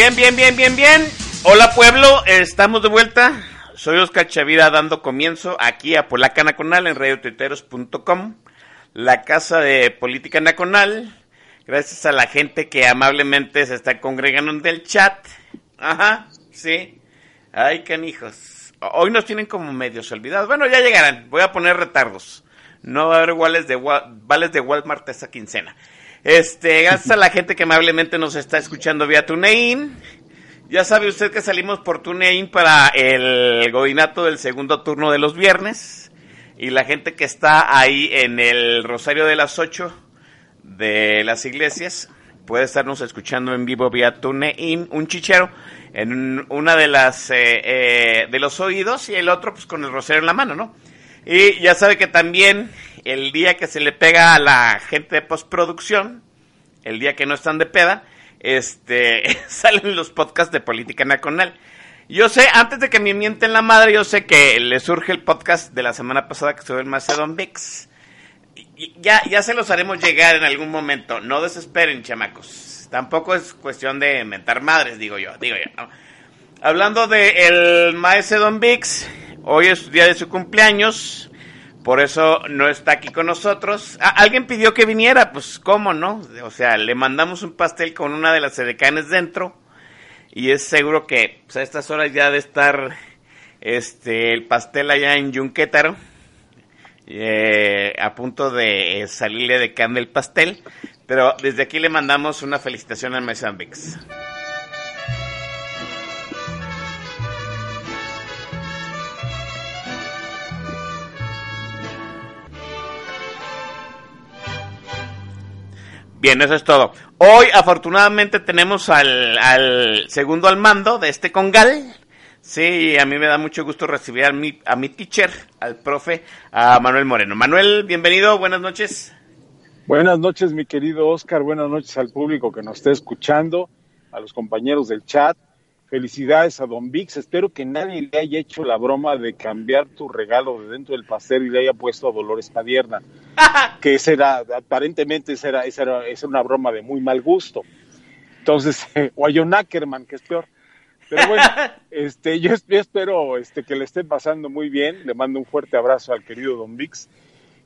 Bien, bien, bien, bien, bien. Hola pueblo, estamos de vuelta. Soy Oscar Chavira dando comienzo aquí a Polaca Nacional en radiotuiteros.com, la casa de política nacional. Gracias a la gente que amablemente se está congregando en el chat. Ajá, sí. Ay, canijos. Hoy nos tienen como medios olvidados. Bueno, ya llegarán. Voy a poner retardos. No va a haber vales de, vales de Walmart esta quincena. Este, gracias la gente que amablemente nos está escuchando vía TuneIn. Ya sabe usted que salimos por TuneIn para el godinato del segundo turno de los viernes. Y la gente que está ahí en el Rosario de las 8 de las iglesias puede estarnos escuchando en vivo vía TuneIn, un chichero en una de las eh, eh, de los oídos y el otro pues con el rosario en la mano, ¿no? Y ya sabe que también el día que se le pega a la gente de postproducción, el día que no están de peda, este, salen los podcasts de política nacional. Yo sé, antes de que me mienten la madre, yo sé que le surge el podcast de la semana pasada que estuvo en Macedon Vix. Ya, ya se los haremos llegar en algún momento. No desesperen, chamacos. Tampoco es cuestión de mentar madres, digo yo. Digo yo Hablando de el Macedon Vix, hoy es día de su cumpleaños. Por eso no está aquí con nosotros. Alguien pidió que viniera, pues cómo no. O sea, le mandamos un pastel con una de las edecanes dentro. Y es seguro que pues, a estas horas ya de estar este el pastel allá en Yunquétaro. Eh, a punto de salirle de can del pastel. Pero desde aquí le mandamos una felicitación al Mesambix. Bien, eso es todo. Hoy, afortunadamente, tenemos al, segundo al mando de este congal. Sí, a mí me da mucho gusto recibir a mi, a mi teacher, al profe, a Manuel Moreno. Manuel, bienvenido, buenas noches. Buenas noches, mi querido Oscar, buenas noches al público que nos esté escuchando, a los compañeros del chat. Felicidades a Don Vix. Espero que nadie le haya hecho la broma de cambiar tu regalo de dentro del pastel y le haya puesto a Dolores Padierna. que esa era, aparentemente, esa era, esa era, una broma de muy mal gusto. Entonces, o a John Ackerman, que es peor. Pero bueno, este, yo, espero este, que le estén pasando muy bien. Le mando un fuerte abrazo al querido Don Vix.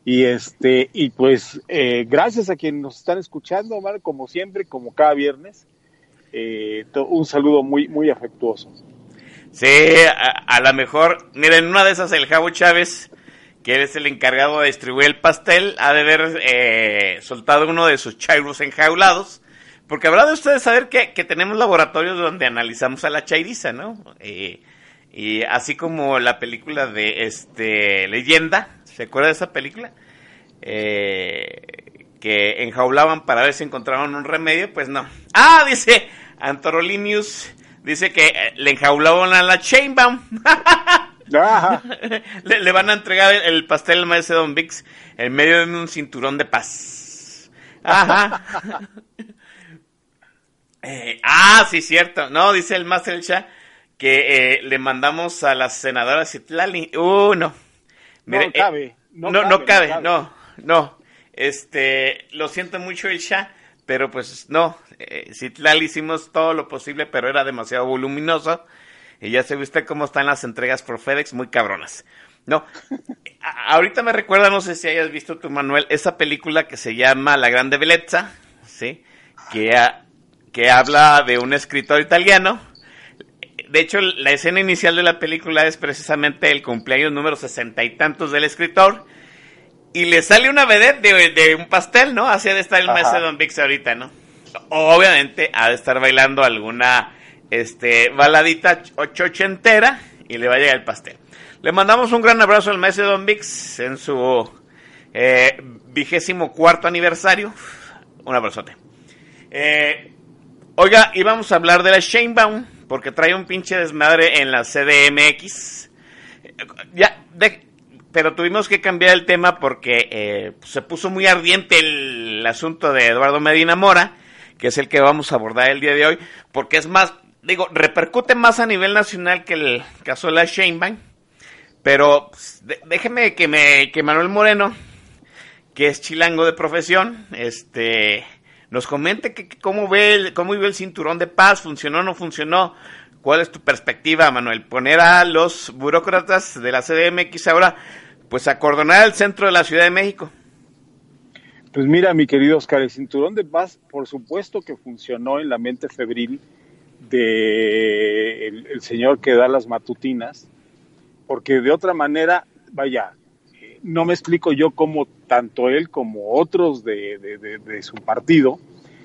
Y este, y pues, eh, gracias a quienes nos están escuchando, Omar, como siempre, como cada viernes. Eh, un saludo muy, muy afectuoso. Sí, a, lo mejor, miren, una de esas el Javo Chávez, que es el encargado de distribuir el pastel, ha de haber eh, soltado uno de sus chairos enjaulados porque habrá de ustedes saber que, que tenemos laboratorios donde analizamos a la chairiza, ¿no? Eh, y así como la película de este Leyenda, ¿se acuerda de esa película? Eh, que enjaulaban para ver si encontraban un remedio, pues no. Ah, dice Antorolinius, dice que eh, le enjaulaban a la Chainbaum. le, le, van a entregar el, pastel al maestro Don Vix en medio de un cinturón de paz. Ajá. eh, ah, sí, cierto. No, dice el Master Shah que eh, le mandamos a la senadora Citlali. Uh, no. Mire, no cabe. Eh, no, no, cabe, no, cabe, no, no. Este, lo siento mucho el Shah, pero pues no. Eh, Citlali hicimos todo lo posible, pero era demasiado voluminoso. Y ya se usted cómo están las entregas por FedEx, muy cabronas. No, ahorita me recuerda, no sé si hayas visto tu Manuel, esa película que se llama La Grande Bellezza, ¿sí? Que, que habla de un escritor italiano. De hecho, la escena inicial de la película es precisamente el cumpleaños número sesenta y tantos del escritor. Y le sale una vedette de, un pastel, ¿no? Así ha de estar el maestro Don Vix ahorita, ¿no? Obviamente ha de estar bailando alguna este, baladita entera y le va a llegar el pastel. Le mandamos un gran abrazo al maestro Don Vix en su eh, vigésimo cuarto aniversario. Un abrazote. Eh, oiga, íbamos a hablar de la Shanebaum porque trae un pinche desmadre en la CDMX. Ya, pero tuvimos que cambiar el tema porque eh, se puso muy ardiente el asunto de Eduardo Medina Mora, que es el que vamos a abordar el día de hoy, porque es más digo, repercute más a nivel nacional que el caso de la Sheinbaum, pero déjeme que me que Manuel Moreno, que es chilango de profesión, este nos comente que, cómo ve el, cómo vive el cinturón de paz, funcionó o no funcionó. ¿Cuál es tu perspectiva, Manuel? Poner a los burócratas de la CDMX ahora pues a coordinar el centro de la Ciudad de México. Pues mira, mi querido Oscar, el cinturón de paz, por supuesto que funcionó en la mente febril de señor que da las matutinas, porque de otra manera, vaya, no me explico yo cómo tanto él como otros de, de, su partido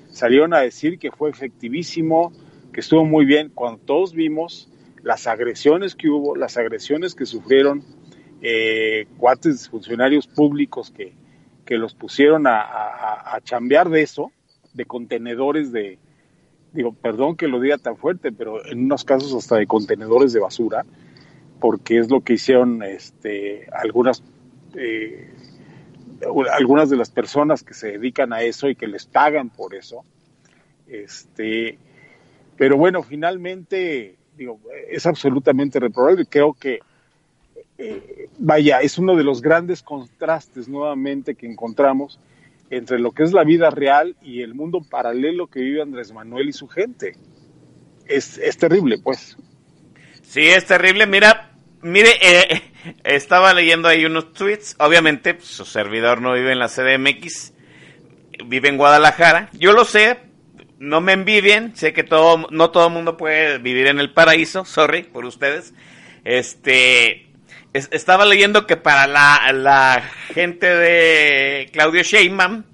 salieron a decir que fue efectivísimo, que estuvo muy bien, cuando todos vimos las agresiones que hubo, las agresiones que sufrieron eh, cuates funcionarios públicos que, que los pusieron a, a, a chambear de eso, de contenedores de, digo, perdón que lo diga tan fuerte, pero en unos casos hasta de contenedores de basura, porque es lo que hicieron este, algunas, eh, algunas de las personas que se dedican a eso y que les pagan por eso. Este, pero bueno, finalmente, digo, es absolutamente reprobable. Creo que, eh, vaya, es uno de los grandes contrastes nuevamente que encontramos entre lo que es la vida real y el mundo paralelo que vive Andrés Manuel y su gente. Es, es terrible, pues. Sí, es terrible. Mira, mire, eh, estaba leyendo ahí unos tweets. Obviamente, pues, su servidor no vive en la CDMX, vive en Guadalajara. Yo lo sé, no me envidien. Sé que todo, no todo el mundo puede vivir en el paraíso. Sorry por ustedes. Este, estaba leyendo que para la, la gente de Claudio Sheinbaum,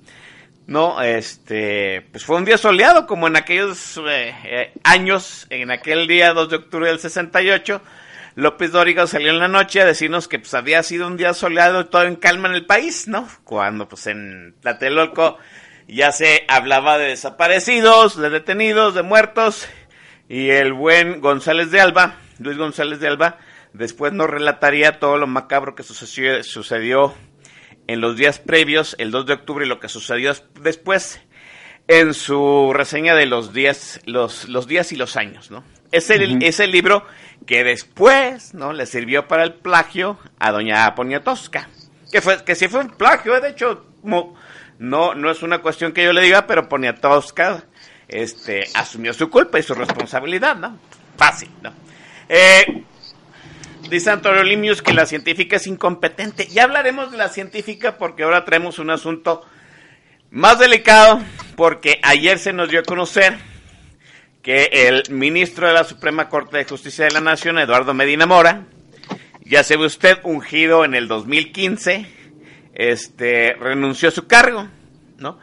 ¿no? Este, pues fue un día soleado, como en aquellos eh, eh, años, en aquel día 2 de octubre del 68, López Dóriga salió en la noche a decirnos que pues había sido un día soleado y todo en calma en el país, ¿no? Cuando pues en Tlatelolco ya se hablaba de desaparecidos, de detenidos, de muertos, y el buen González de Alba, Luis González de Alba, Después nos relataría todo lo macabro que sucedió, en los días previos, el 2 de octubre, y lo que sucedió después en su reseña de los días, los, los días y los años, ¿no? Es el, libro que después, ¿no? Le sirvió para el plagio a doña Poniatowska. Que fue, que sí fue un plagio, ¿eh? de hecho, no, no es una cuestión que yo le diga, pero Poniatowska, este, asumió su culpa y su responsabilidad, ¿no? Fácil, ¿no? Eh, Dice Antonio Limius que la científica es incompetente. Ya hablaremos de la científica porque ahora traemos un asunto más delicado porque ayer se nos dio a conocer que el ministro de la Suprema Corte de Justicia de la Nación, Eduardo Medina Mora, ya se ve usted ungido en el 2015, este, renunció a su cargo, ¿no?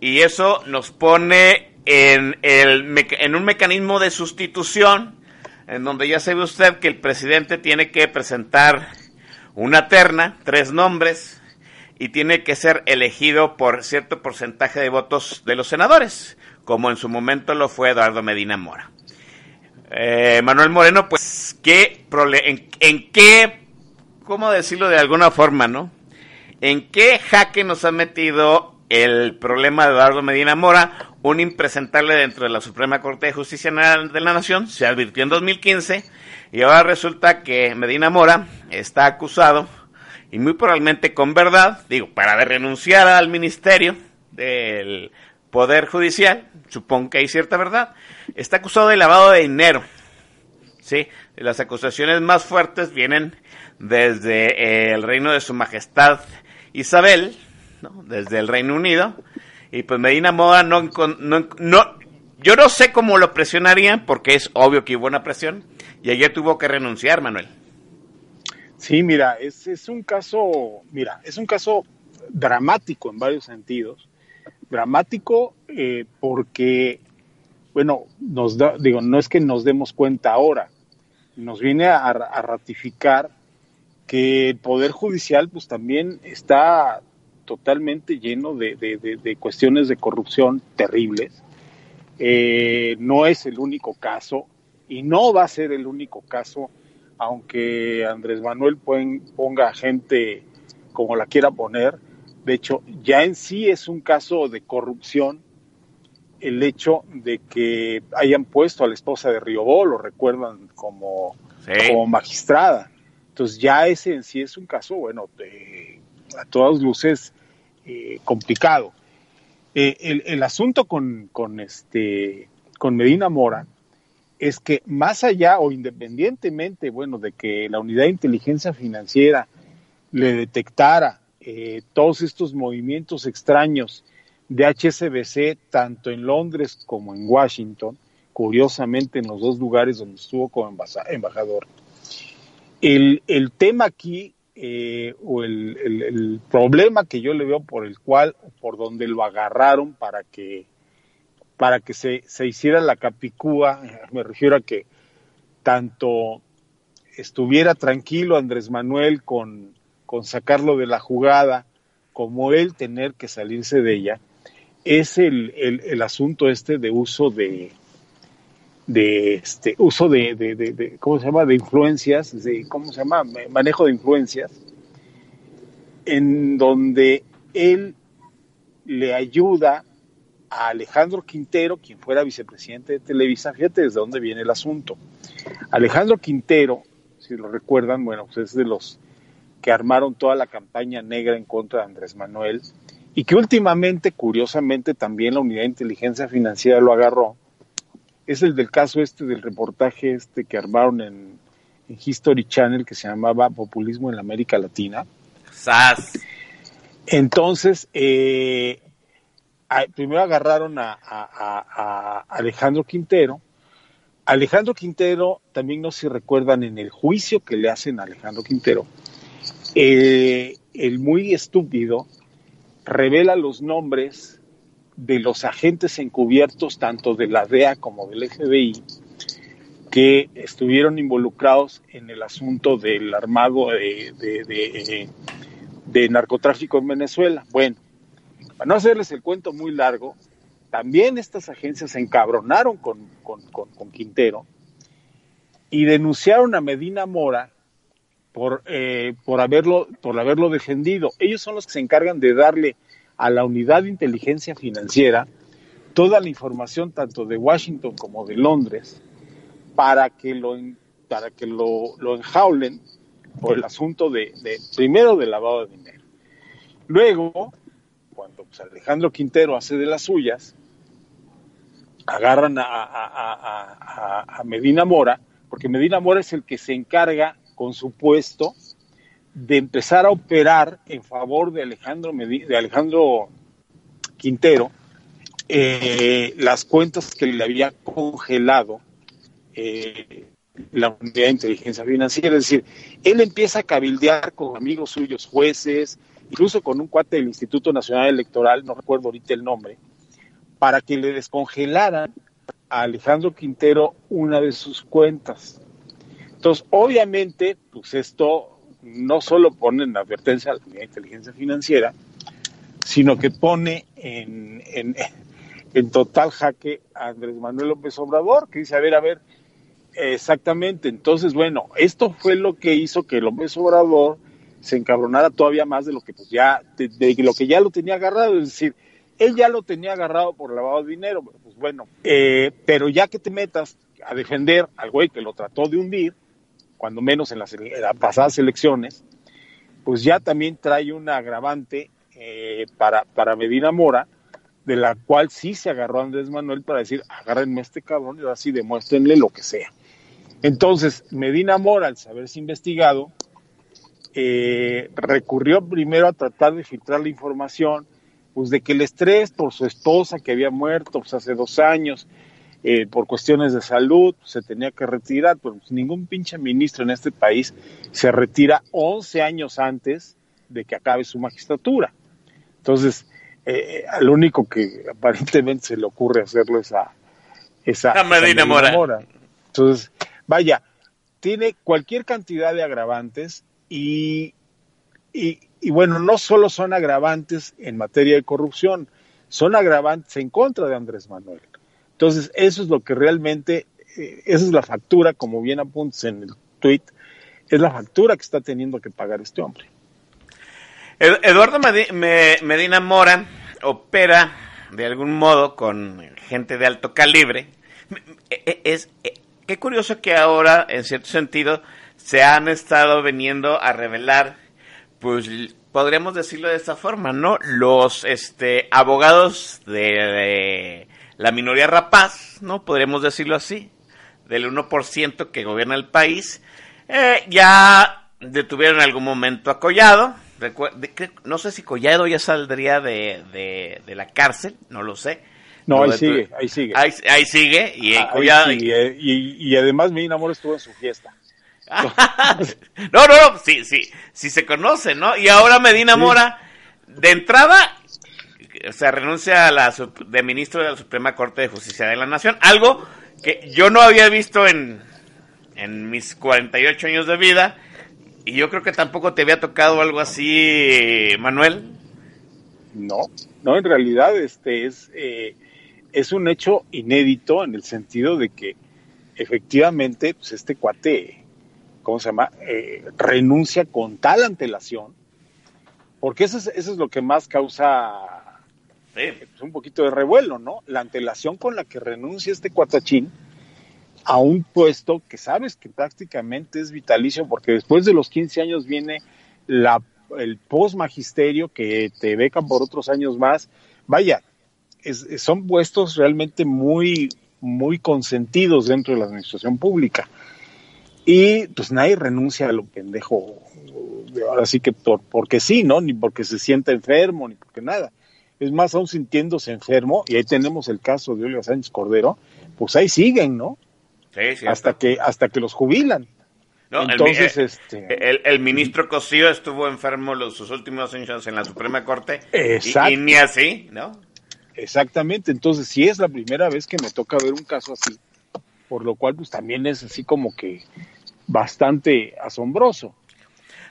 Y eso nos pone en, el, en un mecanismo de sustitución, en donde ya sabe usted que el presidente tiene que presentar una terna, tres nombres, y tiene que ser elegido por cierto porcentaje de votos de los senadores, como en su momento lo fue Eduardo Medina Mora. Eh, Manuel Moreno, pues, ¿qué en, ¿en qué, cómo decirlo de alguna forma, no? ¿En qué jaque nos ha metido el problema de Eduardo Medina Mora, un impresentable dentro de la Suprema Corte de Justicia de la Nación, se advirtió en 2015 y ahora resulta que Medina Mora está acusado y muy probablemente con verdad, digo, para renunciar al ministerio del Poder Judicial, supongo que hay cierta verdad, está acusado de lavado de dinero. Sí, las acusaciones más fuertes vienen desde el reino de su majestad Isabel, desde el Reino Unido. Y pues Medina Moda no, no, no, yo no sé cómo lo presionarían, porque es obvio que hubo una presión, y ayer tuvo que renunciar, Manuel. Sí, mira, es, es un caso, mira, es un caso dramático en varios sentidos. Dramático eh, porque, bueno, nos da, digo, no es que nos demos cuenta ahora, nos viene a, a ratificar que el Poder Judicial pues también está totalmente lleno de, cuestiones de corrupción terribles. Eh, no es el único caso y no va a ser el único caso, aunque Andrés Manuel ponga gente como la quiera poner. De hecho, ya en sí es un caso de corrupción el hecho de que hayan puesto a la esposa de Riobó, lo recuerdan como, como magistrada. Entonces ya ese en sí es un caso, bueno, de, a todas luces eh, complicado. Eh, el, asunto con, este, con Medina Mora es que más allá o independientemente, bueno, de que la unidad de inteligencia financiera le detectara eh, todos estos movimientos extraños de HSBC, tanto en Londres como en Washington, curiosamente en los dos lugares donde estuvo como embajador. El, el tema aquí eh, o el, problema que yo le veo por el cual, por donde lo agarraron para que, para que se, se hiciera la capicúa, me refiero a que tanto estuviera tranquilo Andrés Manuel con, con sacarlo de la jugada, como él tener que salirse de ella, es el, el asunto este de uso de, de este uso de, de, ¿cómo se llama? de influencias, de, ¿cómo se llama? manejo de influencias, en donde él le ayuda a Alejandro Quintero, quien fuera vicepresidente de Televisa, fíjate desde dónde viene el asunto. Alejandro Quintero, si lo recuerdan, bueno, pues es de los que armaron toda la campaña negra en contra de Andrés Manuel y que últimamente, curiosamente, también la unidad de inteligencia financiera lo agarró es el del caso este del reportaje este que armaron en, History Channel que se llamaba Populismo en la América Latina. ¡Sas! Entonces, eh, primero agarraron a, Alejandro Quintero. Alejandro Quintero, también no se recuerdan en el juicio que le hacen a Alejandro Quintero, eh, el muy estúpido revela los nombres de los agentes encubiertos, tanto de la DEA como del FBI, que estuvieron involucrados en el asunto del armado de, narcotráfico en Venezuela. Bueno, para no hacerles el cuento muy largo, también estas agencias se encabronaron con, Quintero y denunciaron a Medina Mora por, eh, por, haberlo, por haberlo defendido. Ellos son los que se encargan de darle a la unidad de inteligencia financiera toda la información tanto de Washington como de Londres para que lo, para que lo, lo enjaulen por el asunto de, primero del lavado de dinero. Luego, cuando pues, Alejandro Quintero hace de las suyas, agarran a, a, Medina Mora, porque Medina Mora es el que se encarga con su puesto de empezar a operar en favor de Alejandro, de Alejandro Quintero eh, las cuentas que le había congelado eh, la unidad de inteligencia financiera. Es decir, él empieza a cabildear con amigos suyos, jueces, incluso con un cuate del Instituto Nacional Electoral, no recuerdo ahorita el nombre, para que le descongelaran a Alejandro Quintero una de sus cuentas. Entonces, obviamente, pues esto no solo pone en advertencia a la Unidad de Inteligencia Financiera, sino que pone en, en, en total jaque a Andrés Manuel López Obrador, que dice, a ver, a ver, exactamente, entonces, bueno, esto fue lo que hizo que López Obrador se encabronara todavía más de lo que pues ya, de, de lo que ya lo tenía agarrado, es decir, él ya lo tenía agarrado por lavado de dinero, pues bueno, eh, pero ya que te metas a defender al güey que lo trató de hundir, cuando menos en las, pasadas elecciones, pues ya también trae un agravante eh, para, para Medina Mora, de la cual sí se agarró Andrés Manuel para decir, agárrenme a este cabrón y ahora sí demuéstrenle lo que sea. Entonces, Medina Mora, al saberse investigado, eh, recurrió primero a tratar de filtrar la información, pues de que el estrés por su esposa que había muerto pues, hace dos años, eh, por cuestiones de salud, se tenía que retirar, pero pues, ningún pinche ministro en este país se retira 11 años antes de que acabe su magistratura. Entonces, eh, al único que aparentemente se le ocurre hacerlo es a, esa a Medina, Mora. Mora. Entonces, vaya, tiene cualquier cantidad de agravantes y, y, y, bueno, no solo son agravantes en materia de corrupción, son agravantes en contra de Andrés Manuel. Entonces, eso es lo que realmente, eh, esa es la factura, como bien apuntas en el tweet, es la factura que está teniendo que pagar este hombre. Eduardo Medina Mora opera de algún modo con gente de alto calibre. E, e, es, e, qué curioso que ahora, en cierto sentido, se han estado veniendo a revelar, pues podríamos decirlo de esta forma, ¿no? Los este, abogados de la minoría rapaz, ¿no? Podríamos decirlo así, del 1% que gobierna el país, eh, ya detuvieron en algún momento a Collado, no sé si Collado ya saldría de, de, de la cárcel, no lo sé. No, ahí sigue, ahí sigue. Ahí, ahí sigue, y, ahí Collado, sigue. Y, y, además mi amor estuvo en su fiesta. no, no, no, sí, sí, sí se conoce, ¿no? Y ahora Medina sí. Mora, de entrada, o sea, renuncia a la de ministro de la Suprema Corte de Justicia de la Nación, algo que yo no había visto en, en mis 48 años de vida, y yo creo que tampoco te había tocado algo así, Manuel. No, no, en realidad este es, eh, es un hecho inédito en el sentido de que efectivamente pues este cuate, ¿cómo se llama? Eh, renuncia con tal antelación, porque eso es, eso es lo que más causa un poquito de revuelo, ¿no? La antelación con la que renuncia este cuatachín a un puesto que sabes que prácticamente es vitalicio, porque después de los 15 años viene la, el post magisterio que te becan por otros años más. Vaya, son puestos realmente muy, muy consentidos dentro de la administración pública. Y pues nadie renuncia a lo pendejo, ahora sí que por, porque sí, ¿no? Ni porque se sienta enfermo, ni porque nada. Es más, aún sintiéndose enfermo, y ahí tenemos el caso de Olga Sánchez Cordero, pues ahí siguen, ¿no? Sí, hasta que hasta que los jubilan. No, Entonces, el, este, el, el, ministro Cosío estuvo enfermo los sus últimos años en la Suprema Corte Exacto. y, y, ni así, ¿no? Exactamente. Entonces, sí es la primera vez que me toca ver un caso así, por lo cual pues también es así como que bastante asombroso.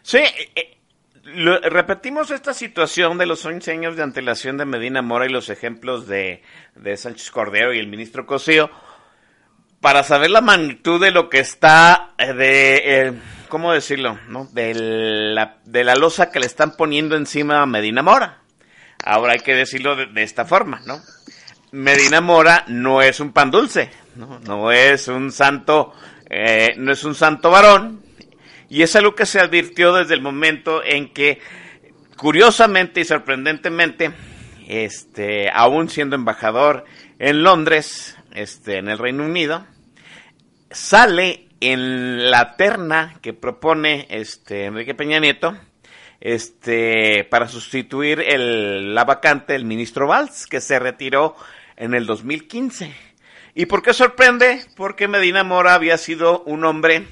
Sí, eh, repetimos esta situación de los 11 años de antelación de Medina Mora y los ejemplos de, de Sánchez Cordero y el ministro Cosío para saber la magnitud de lo que está de eh, cómo decirlo no de la de la losa que le están poniendo encima a Medina Mora. Ahora hay que decirlo de, de esta forma no Medina Mora no es un pan dulce no, no es un santo eh, no es un santo varón y es algo que se advirtió desde el momento en que curiosamente y sorprendentemente este aún siendo embajador en Londres este en el Reino Unido sale en la terna que propone este Enrique Peña Nieto este para sustituir el, la vacante del ministro Valls que se retiró en el 2015. ¿Y por qué sorprende? Porque Medina Mora había sido un hombre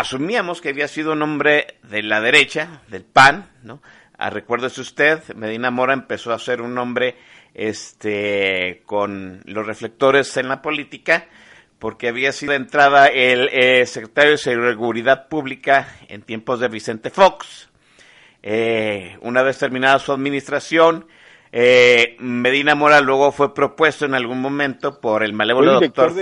asumíamos que había sido un hombre de la derecha, del PAN, ¿no? Ah, recuérdese usted, Medina Mora empezó a ser un hombre este, con los reflectores en la política porque había sido entrada el eh, secretario de Seguridad Pública en tiempos de Vicente Fox. Eh, una vez terminada su administración, eh, Medina Mora luego fue propuesto en algún momento por el malévolo doctor...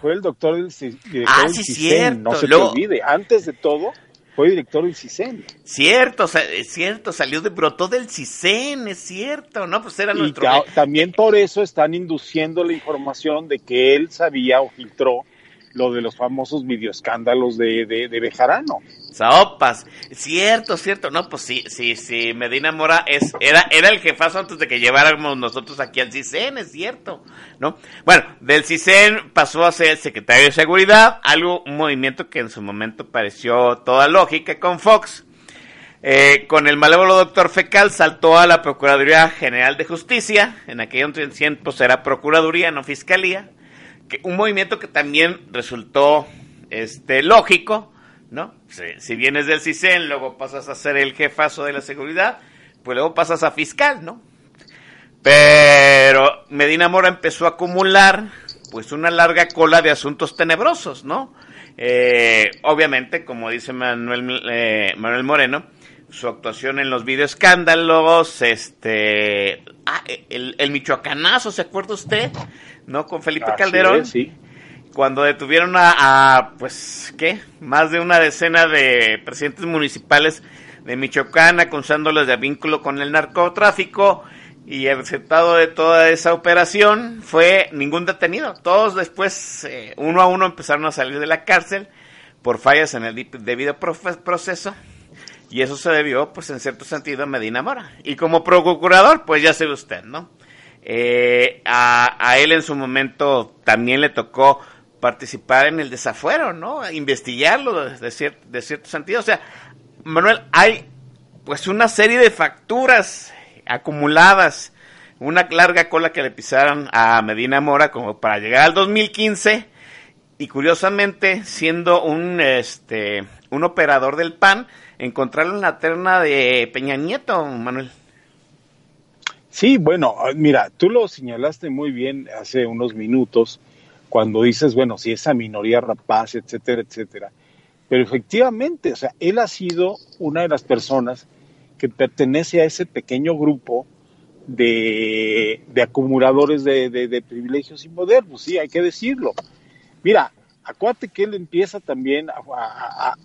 fue el doctor del, ah, sí, cierto. no se te olvide. Antes de todo, fue director del CISEN. Cierto, es cierto, salió de, brotó del CISEN, es cierto, ¿no? Pues era y nuestro... también por eso están induciendo la información de que él sabía o filtró lo de los famosos videoescándalos de, de, de Bejarano. Sopas, cierto, cierto, no, pues sí, sí, sí, Medina Mora es, era, era el jefazo antes de que lleváramos nosotros aquí al CISEN, es cierto, ¿no? Bueno, del CISEN pasó a ser secretario de Seguridad, algo, un movimiento que en su momento pareció toda lógica con Fox. Eh, con el malévolo doctor Fecal saltó a la Procuraduría General de Justicia, en aquellos tiempos era Procuraduría, no Fiscalía, un movimiento que también resultó este, lógico, ¿no? Si, vienes del CISEN, luego pasas a ser el jefazo de la seguridad, pues luego pasas a fiscal, ¿no? Pero Medina Mora empezó a acumular, pues, una larga cola de asuntos tenebrosos, ¿no? Eh, obviamente, como dice Manuel, eh, Manuel Moreno, su actuación en los videoescándalos, este, ah, el, el michoacanazo, ¿se acuerda usted? ¿no? Con Felipe Calderón. sí. Cuando detuvieron a, pues, ¿qué? Más de una decena de presidentes municipales de Michoacán acusándoles de vínculo con el narcotráfico y el resultado de toda esa operación fue ningún detenido. Todos después, eh, uno a uno, empezaron a salir de la cárcel por fallas en el debido proceso. Y eso se debió, pues, en cierto sentido, a Medina Mora. Y como procurador, pues ya sabe usted, ¿no? Eh, a, él en su momento también le tocó participar en el desafuero, ¿no? Investigarlo de, de cierto sentido. O sea, Manuel, hay pues una serie de facturas acumuladas, una larga cola que le pisaron a Medina Mora como para llegar al 2015 y curiosamente siendo un este un operador del PAN encontrarlo en la terna de Peña Nieto, Manuel. Sí, bueno, ah, mira, tú lo señalaste muy bien hace unos minutos cuando dices, bueno, si esa minoría rapaz, etcétera, etcétera. Pero efectivamente, o sea, él ha sido una de las personas que pertenece a ese pequeño grupo de, acumuladores de, privilegios y poder, sí, hay que decirlo. Mira, acuérdate que él empieza también a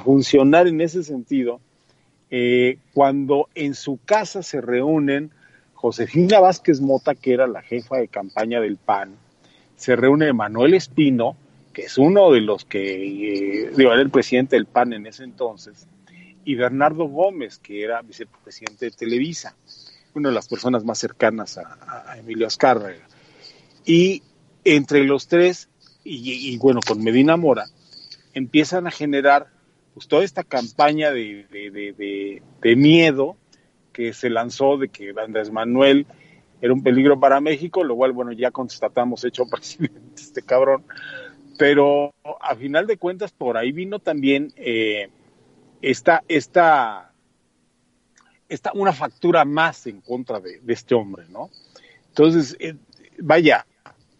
funcionar en ese sentido eh, cuando en su casa se reúnen Josefina Vázquez Mota, que era la jefa de campaña del PAN, se reúne Manuel Espino, que es uno de los que, eh, era el presidente del PAN en ese entonces, y Bernardo Gómez, que era vicepresidente de Televisa, una de las personas más cercanas a, Emilio Azcárraga. Y entre los tres, y, bueno, con Medina Mora, empiezan a generar pues toda esta campaña de, de, miedo que se lanzó de que Andrés Manuel era un peligro para México, lo cual, bueno, ya constatamos hecho presidente este cabrón. Pero a final de cuentas, por ahí vino también eh, esta, esta, esta, una factura más en contra de, este hombre, ¿no? Entonces, eh, vaya,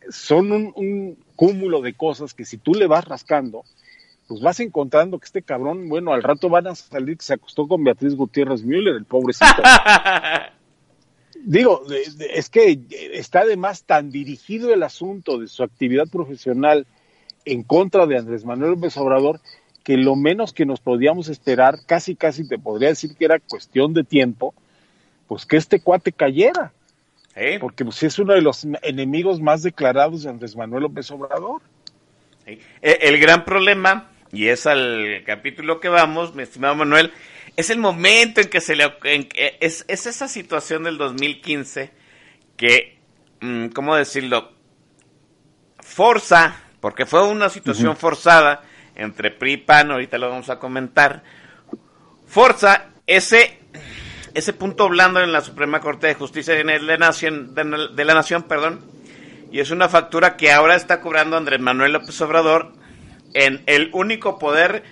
son un, cúmulo de cosas que si tú le vas rascando, pues vas encontrando que este cabrón, bueno, al rato van a salir que se acostó con Beatriz Gutiérrez Müller, el pobrecito. Digo, es que está además tan dirigido el asunto de su actividad profesional en contra de Andrés Manuel López Obrador que lo menos que nos podíamos esperar, casi casi te podría decir que era cuestión de tiempo, pues que este cuate cayera. Porque pues, es uno de los enemigos más declarados de Andrés Manuel López Obrador. E, el gran problema y es al capítulo que vamos, mi estimado Manuel, es el momento en que se le... es, es, esa situación del 2015 que, mm, ¿cómo decirlo? Forza, porque fue una situación forzada entre PRI y PAN, ahorita lo vamos a comentar, forza ese, ese punto blando en la Suprema Corte de Justicia de la Nación, de la Nación perdón, y es una factura que ahora está cobrando Andrés Manuel López Obrador en el único poder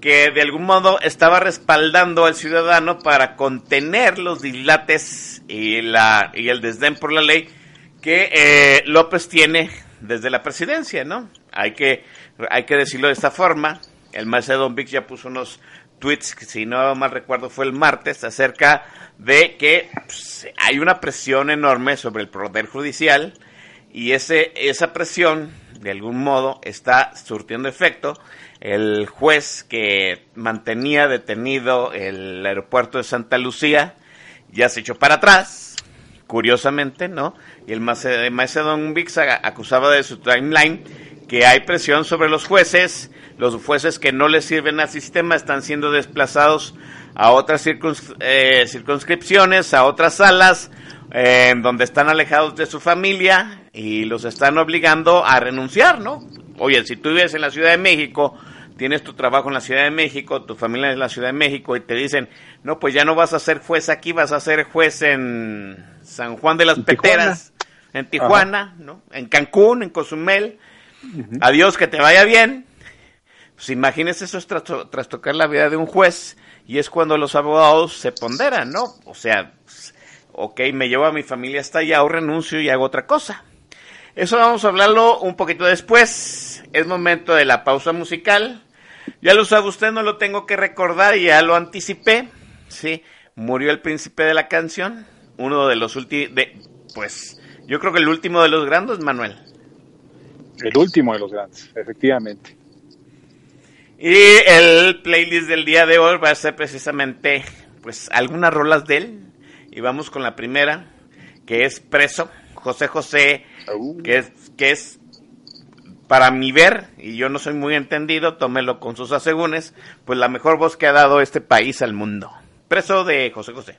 que de algún modo estaba respaldando al ciudadano para contener los dilates y, la, y el desdén por la ley que eh, López tiene desde la presidencia, ¿no? Hay que, hay que decirlo de esta forma. El Macedon Vix ya puso unos tweets, que si no mal recuerdo fue el martes, acerca de que pues, hay una presión enorme sobre el Poder Judicial y ese, esa presión, de algún modo, está surtiendo efecto. El juez que mantenía detenido el aeropuerto de Santa Lucía ya se echó para atrás, curiosamente, ¿no? Y el Macedon Vix acusaba de su timeline que hay presión sobre los jueces, los jueces que no les sirven al sistema están siendo desplazados a otras eh, circunscripciones, a otras salas, eh, donde están alejados de su familia y los están obligando a renunciar, ¿no? Oye, si tú vives en la Ciudad de México, tienes tu trabajo en la Ciudad de México, tu familia es en la Ciudad de México y te dicen, no, pues ya no vas a ser juez aquí, vas a ser juez en San Juan de las Peteras, en Tijuana, ¿no? En Cancún, en Cozumel. Adiós, que te vaya bien. Pues imagínese eso es trastocar la vida de un juez y es cuando los abogados se ponderan, ¿no? O sea, pues, ok, me llevo a mi familia hasta allá o renuncio y hago otra cosa. Eso vamos a hablarlo un poquito después. Es momento de la pausa musical. Ya lo sabe usted, no lo tengo que recordar, ya lo anticipé. Sí, murió el príncipe de la canción. Uno de los últimos, pues yo creo que el último de los grandes, Manuel. El último de los grandes, efectivamente. Y el playlist del día de hoy va a ser precisamente, pues, algunas rolas de él. Y vamos con la primera, que es Preso, José José, que es, que es, para mi ver, y yo no soy muy entendido, tómelo con sus asegúnes, pues la mejor voz que ha dado este país al mundo. Preso de José José.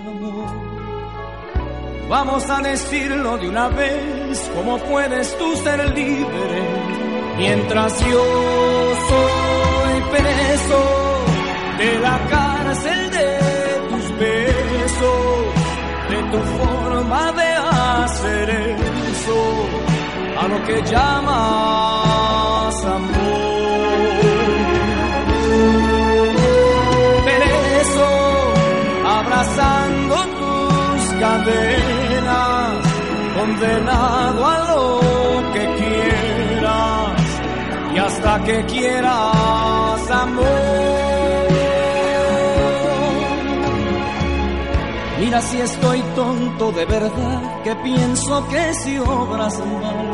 Vamos a decirlo de una vez, ¿cómo puedes tú ser libre mientras yo soy preso de la cárcel de tus besos, de tu forma de hacer eso, a lo que llamas amor? Preso, abrazando tus cadenas condenado a lo que quieras y hasta que quieras amor. Mira si estoy tonto de verdad, que pienso que si obras mal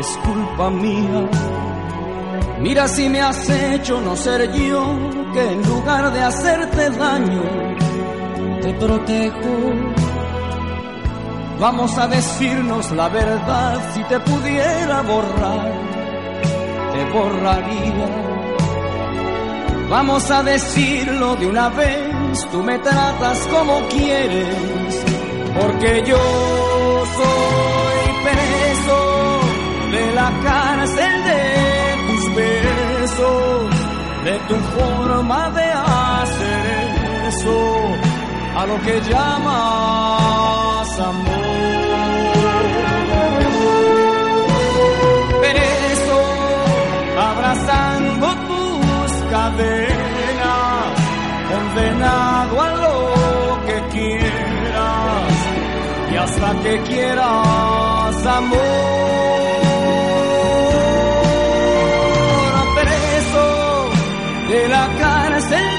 es culpa mía. Mira si me has hecho no ser yo, que en lugar de hacerte daño, te protejo Vamos a decirnos la verdad, si te pudiera borrar, te borraría. Vamos a decirlo de una vez, tú me tratas como quieres, porque yo soy preso de la cárcel de tus besos, de tu forma de hacer eso, a lo que llamas amor. abrazando tus cadenas, condenado a lo que quieras y hasta que quieras amor. Preso de la cárcel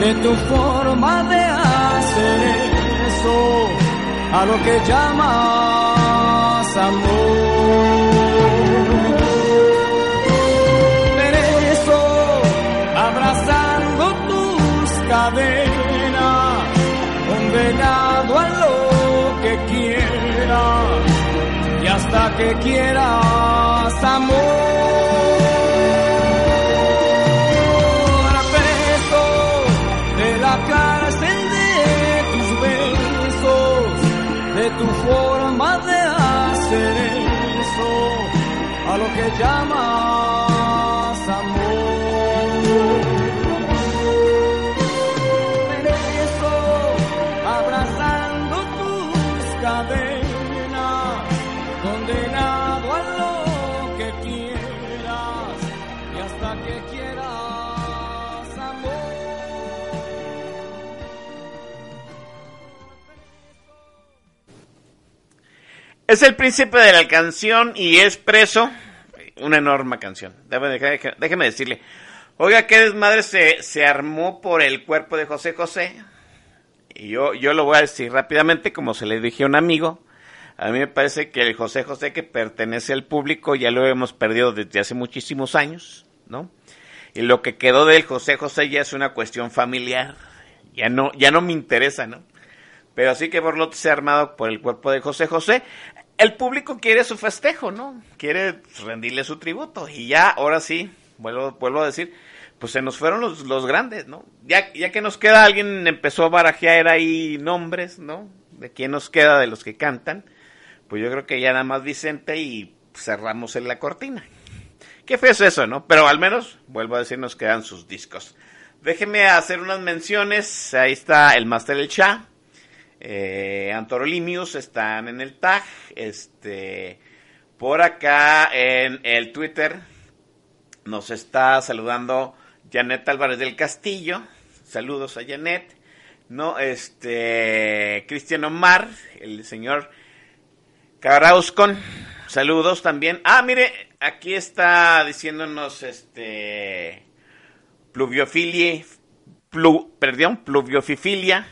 de tu forma de hacer eso a lo que llamas amor. Perezo abrazando tus cadenas, condenado a lo que quiera y hasta que quieras amor. Tu forma de hacer eso, a lo que llamas amor. Es el príncipe de la canción y es preso. Una enorme canción. Déjeme, decirle. Oiga, qué desmadre se, se armó por el cuerpo de José José. Y yo, yo lo voy a decir rápidamente, como se le dije a un amigo. A mí me parece que el José José que pertenece al público ya lo hemos perdido desde hace muchísimos años, ¿no? Y lo que quedó del José José ya es una cuestión familiar. Ya no, ya no me interesa, ¿no? Pero sí que Borlote se ha armado por el cuerpo de José José. El público quiere su festejo, ¿no? Quiere rendirle su tributo. Y ya, ahora sí, vuelvo, vuelvo a decir, pues se nos fueron los, los grandes, ¿no? Ya, ya que nos queda, alguien empezó a barajear ahí nombres, ¿no? De quién nos queda de los que cantan. Pues yo creo que ya nada más Vicente y cerramos en la cortina. Qué feo es eso, ¿no? Pero al menos, vuelvo a decir, nos quedan sus discos. Déjeme hacer unas menciones. Ahí está el Master El Cha. Eh, Antorolimius están en el tag. Este, por acá en el Twitter nos está saludando Janet Álvarez del Castillo. Saludos a Janet. No, este, Cristian Omar, el señor Carauscon. Saludos también. Ah, mire, aquí está diciéndonos este pluviofilia, plu, perdón, pluviofifilia,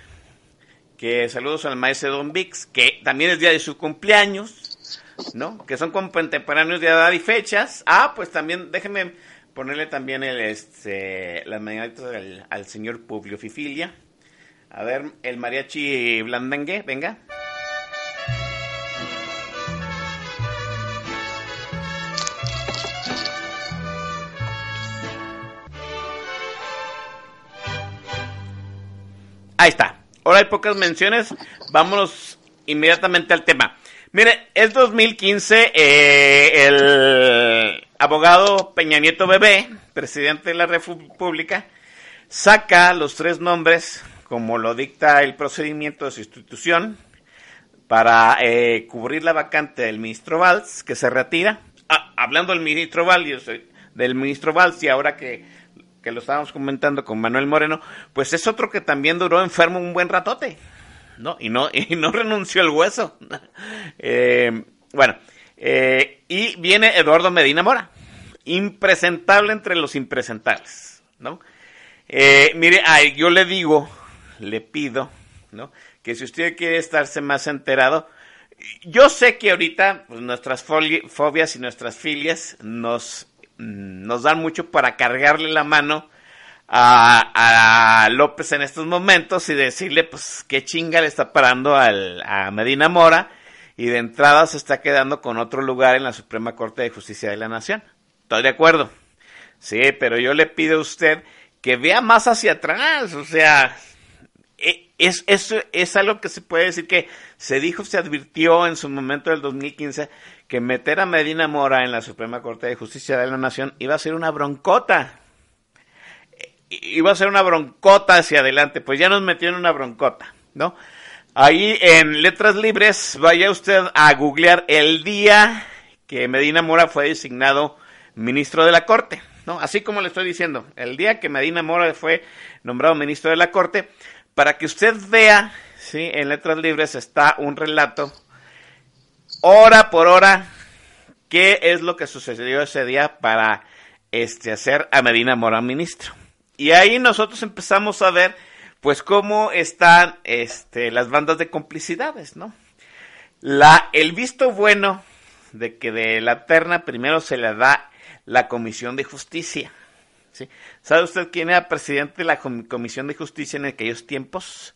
que saludos al maestro Don Vix, que también es día de su cumpleaños, ¿no? Que son contemporáneos de edad y fechas. Ah, pues también déjenme ponerle también el este las mañanitas al, al señor Pluviofifilia. A ver, el mariachi blandengue, venga. Ahí está. Ahora hay pocas menciones. Vámonos inmediatamente al tema. Mire, es 2015. eh, el abogado Peña Nieto Bebé, presidente de la República, saca los tres nombres, como lo dicta el procedimiento de su institución, para eh, cubrir la vacante del ministro Valls, que se retira. Ah, hablando del ministro Valls, del ministro Valls, y ahora que, que lo estábamos comentando con Manuel Moreno, pues es otro que también duró enfermo un buen ratote, ¿no? Y no, y no renunció al hueso. Eh, bueno, eh, y viene Eduardo Medina Mora, impresentable entre los impresentables, ¿no? Eh, mire, ay, yo le digo, le pido, ¿no? Que si usted quiere estarse más enterado, yo sé que ahorita pues, nuestras fobias y nuestras filias nos, nos dan mucho para cargarle la mano a, a López en estos momentos y decirle, pues, qué chinga le está parando al, a Medina Mora y de entrada se está quedando con otro lugar en la Suprema Corte de Justicia de la Nación. Estoy de acuerdo. Sí, pero yo le pido a usted que vea más hacia atrás, o sea, es, es, es algo que se puede decir que se dijo, se advirtió en su momento del 2015 que meter a Medina Mora en la Suprema Corte de Justicia de la Nación iba a ser una broncota. Iba a ser una broncota hacia adelante, pues ya nos metió en una broncota, ¿no? Ahí en Letras Libres, vaya usted a googlear el día que Medina Mora fue designado ministro de la Corte, ¿no? Así como le estoy diciendo, el día que Medina Mora fue nombrado ministro de la Corte, para que usted vea, ¿sí? En Letras Libres está un relato, hora por hora, qué es lo que sucedió ese día para este, hacer a Medina Mora ministro. Y ahí nosotros empezamos a ver, pues, cómo están este, las bandas de complicidades, ¿no? La, el visto bueno de que de la terna primero se le da la Comisión de Justicia. ¿Sí? ¿Sabe usted quién era presidente de la Com- Comisión de Justicia en aquellos tiempos?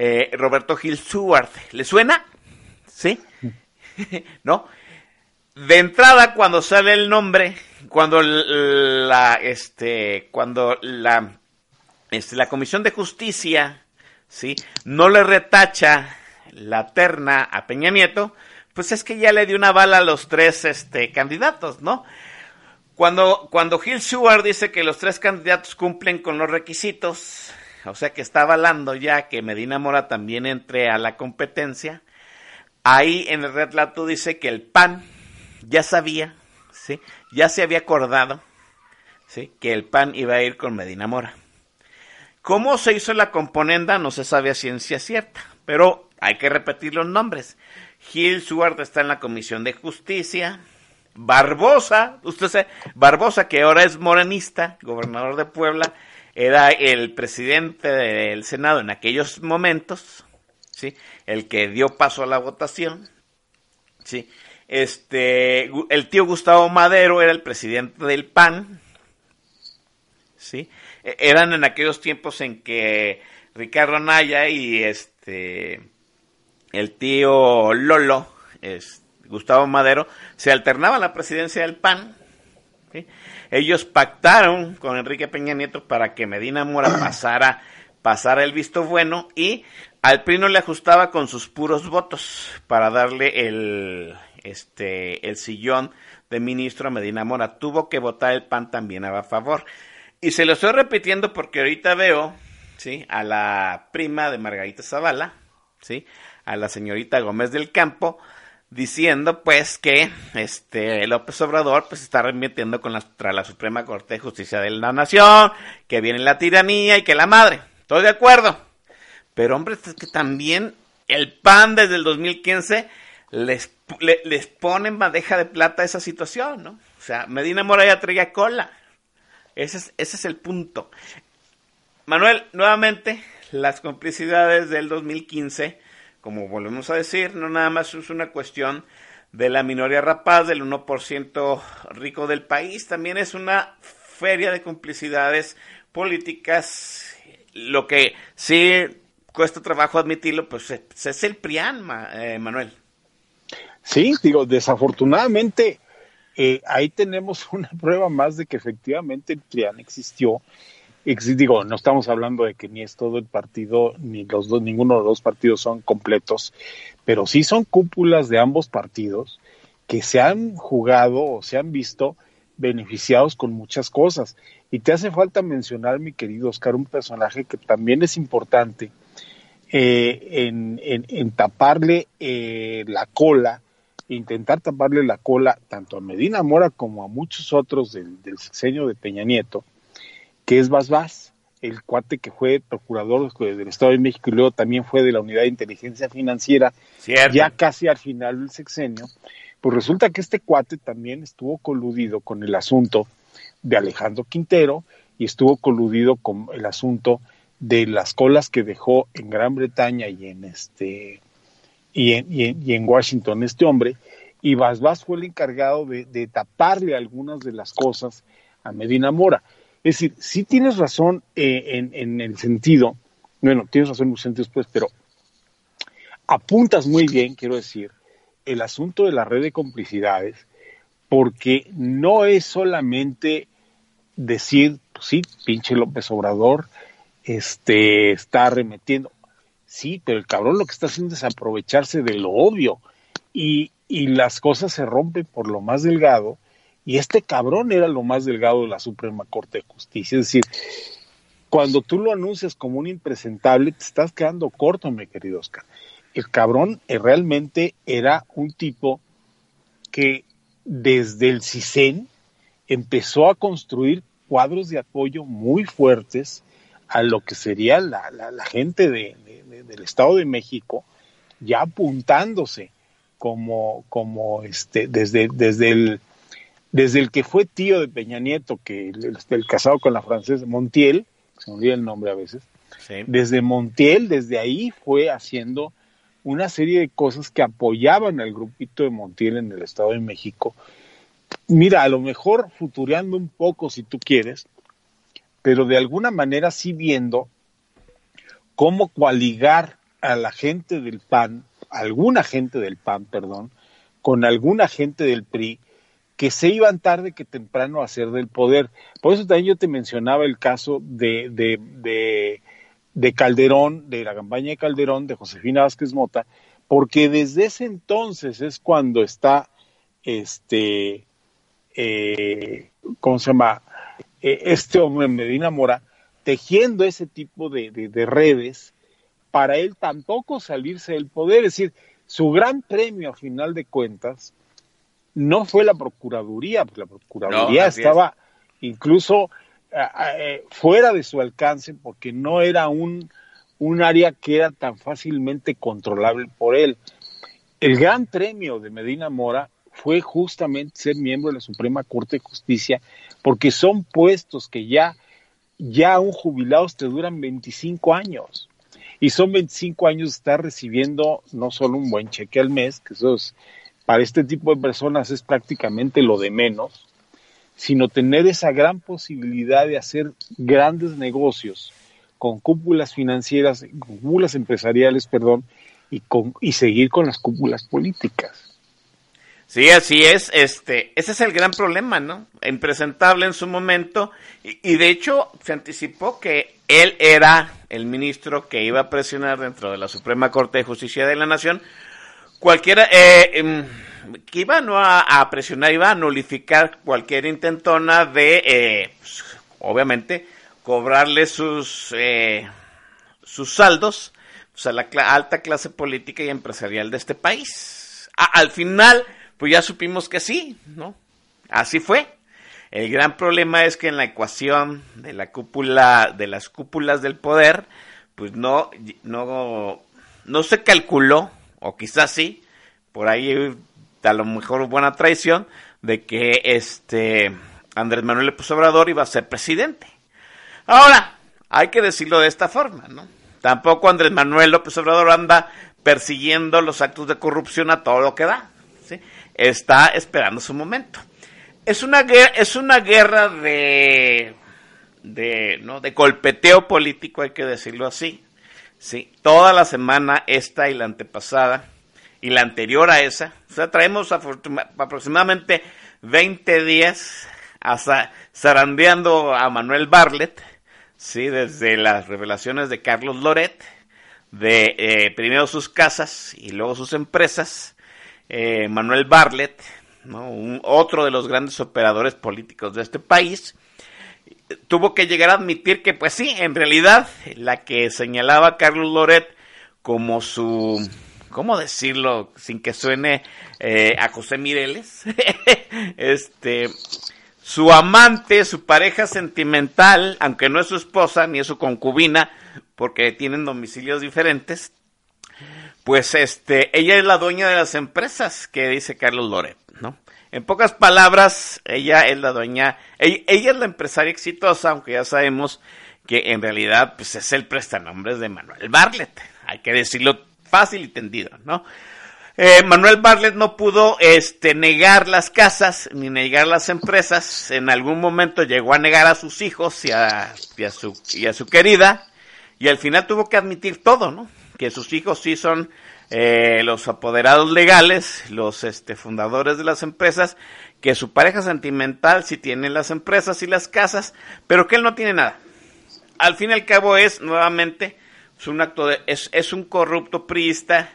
eh, Roberto Gil Stewart. ¿Le suena? ¿Sí? ¿No? De entrada, cuando sale el nombre, cuando la, este, cuando la, este, la Comisión de Justicia, ¿sí? No le retacha la terna a Peña Nieto, pues es que ya le dio una bala a los tres, este, candidatos, ¿no? Cuando, cuando Gil Stewart dice que los tres candidatos cumplen con los requisitos, o sea que está avalando ya que Medina Mora también entre a la competencia, ahí en el relato dice que el PAN ya sabía, ¿sí? ya se había acordado ¿sí? que el PAN iba a ir con Medina Mora. ¿Cómo se hizo la componenda? No se sabe a ciencia cierta, pero hay que repetir los nombres. Gil Stewart está en la Comisión de Justicia, Barbosa, usted sabe, Barbosa, que ahora es morenista, gobernador de Puebla, era el presidente del Senado en aquellos momentos, ¿sí? El que dio paso a la votación, ¿sí? Este, el tío Gustavo Madero era el presidente del PAN, ¿sí? E, eran en aquellos tiempos en que Ricardo Naya y este, el tío Lolo, este, Gustavo Madero, se alternaba la presidencia del PAN. Ellos pactaron con Enrique Peña Nieto para que Medina Mora pasara, pasara el visto bueno y al PRI no le ajustaba con sus puros votos para darle el, este, el sillón de ministro a Medina Mora. Tuvo que votar el PAN también a favor. Y se lo estoy repitiendo porque ahorita veo, ¿sí? A la prima de Margarita Zavala, ¿sí? A la señorita Gómez del Campo, diciendo pues que este López Obrador pues está remitiendo con la, la Suprema Corte de Justicia de la Nación, que viene la tiranía y que la madre. Estoy de acuerdo. Pero hombre, es que también el PAN desde el 2015 les, les pone en bandeja de plata esa situación, ¿no? O sea, Medina Mora ya traía cola. Ese es, ese es el punto. Manuel, nuevamente, las complicidades del 2015 como volvemos a decir, no nada más es una cuestión de la minoría rapaz, del 1% rico del país, también es una feria de complicidades políticas, lo que sí cuesta trabajo admitirlo, pues es el PRIAN, eh, Manuel. Sí, digo, desafortunadamente eh, ahí tenemos una prueba más de que efectivamente el PRIAN existió digo, no estamos hablando de que ni es todo el partido, ni los dos, ninguno de los dos partidos son completos, pero sí son cúpulas de ambos partidos que se han jugado o se han visto beneficiados con muchas cosas. Y te hace falta mencionar, mi querido Oscar, un personaje que también es importante eh, en, taparle eh, la cola, intentar taparle la cola tanto a Medina Mora como a muchos otros del, del sexenio de Peña Nieto, que es Bas el cuate que fue procurador del Estado de México y luego también fue de la Unidad de Inteligencia Financiera, ya casi al final del sexenio, pues resulta que este cuate también estuvo coludido con el asunto de Alejandro Quintero y estuvo coludido con el asunto de las colas que dejó en Gran Bretaña y en este y en, y en, Washington este hombre y Bas fue el encargado de, de taparle algunas de las cosas a Medina Mora. Es decir, sí tienes razón eh, en, el sentido, bueno, tienes razón en muchos sentidos, pues, pero apuntas muy bien, quiero decir, el asunto de la red de complicidades, porque no es solamente decir, pues sí, pinche López Obrador, este, está arremetiendo. Sí, pero el cabrón lo que está haciendo es aprovecharse de lo obvio y, y las cosas se rompen por lo más delgado y este cabrón era lo más delgado de la Suprema Corte de Justicia. Es decir, cuando tú lo anuncias como un impresentable, te estás quedando corto, mi querido Oscar. El cabrón eh, realmente era un tipo que desde el CISEN empezó a construir cuadros de apoyo muy fuertes a lo que sería la, gente del Estado de México, ya apuntándose como, como este, desde, desde el desde el que fue tío de Peña Nieto, que el, casado con la francesa Montiel, se me olvida el nombre a veces, desde Montiel, desde ahí fue haciendo una serie de cosas que apoyaban al grupito de Montiel en el Estado de México. Mira, a lo mejor futureando un poco si tú quieres, pero de alguna manera sí viendo cómo coaligar a la gente del PAN, alguna gente del PAN, perdón, con alguna gente del PRI, que se iban tarde que temprano a hacer del poder. Por eso también yo te mencionaba el caso de, de, de, de Calderón, de la campaña de Calderón, de Josefina Vázquez Mota, porque desde ese entonces es cuando está, este, eh, ¿cómo se llama? Eh, este hombre, Medina Mora, tejiendo ese tipo de, de, redes para él tampoco salirse del poder. Es decir, su gran premio a final de cuentas no fue la Procuraduría, porque la Procuraduría estaba incluso eh, fuera de su alcance porque no era un, un área que era tan fácilmente controlable por él. El gran premio de Medina Mora fue justamente ser miembro de la Suprema Corte de Justicia, porque son puestos que ya, ya un jubilado te duran 25 años. Y son 25 años de estar recibiendo no solo un buen cheque al mes, que eso es, para este tipo de personas es prácticamente lo de menos, sino tener esa gran posibilidad de hacer grandes negocios con cúpulas financieras, cúpulas empresariales, perdón, y, con, y seguir con las cúpulas políticas. Sí, así es. Este, ese es el gran problema, ¿no? Impresentable en su momento y, y, de hecho se anticipó que él era el ministro que iba a presionar dentro de la Suprema Corte de Justicia de la Nación cualquiera eh, em, que iba no a, presionar, iba a nulificar cualquier intentona de, eh, pues, obviamente, cobrarle sus eh, sus saldos pues, a la alta clase política y empresarial de este país. al final pues ya supimos que sí, ¿no? Así fue. El gran problema es que en la ecuación de la cúpula, de las cúpulas del poder, pues no, no, no se calculó, o quizás sí, por ahí a lo mejor buena traición, de que este Andrés Manuel López Obrador iba a ser presidente. Ahora, hay que decirlo de esta forma, ¿no? Tampoco Andrés Manuel López Obrador anda persiguiendo los actos de corrupción a todo lo que da está esperando su momento. Es una guerra, es una guerra de, de, ¿no? de golpeteo político, hay que decirlo así. Sí, toda la semana, esta y la antepasada, y la anterior a esa, o sea, traemos aproximadamente 20 días hasta zarandeando a Manuel Barlet, sí, desde las revelaciones de Carlos Loret, de eh, primero sus casas y luego sus empresas, eh, Manuel Barlet, Un, otro de los grandes operadores políticos de este país, tuvo que llegar a admitir que, pues sí, en realidad, la que señalaba Carlos Loret como su, ¿cómo decirlo? Sin que suene eh, a José Mireles, este, su amante, su pareja sentimental, aunque no es su esposa ni es su concubina, porque tienen domicilios diferentes, pues este, ella es la dueña de las empresas que dice Carlos Loret. En pocas palabras, ella es la dueña, ella, es la empresaria exitosa, aunque ya sabemos que en realidad pues es el prestanombres de Manuel Barlet, hay que decirlo fácil y tendido, ¿no? Eh, Manuel Barlet no pudo este, negar las casas ni negar las empresas. En algún momento llegó a negar a sus hijos y a, y a, su, y a su querida. Y al final tuvo que admitir todo, ¿no? que sus hijos sí son eh, los apoderados legales, los este, fundadores de las empresas, que su pareja sentimental sí tiene las empresas y las casas, pero que él no tiene nada. Al fin y al cabo es nuevamente es un acto de, es, es un corrupto priista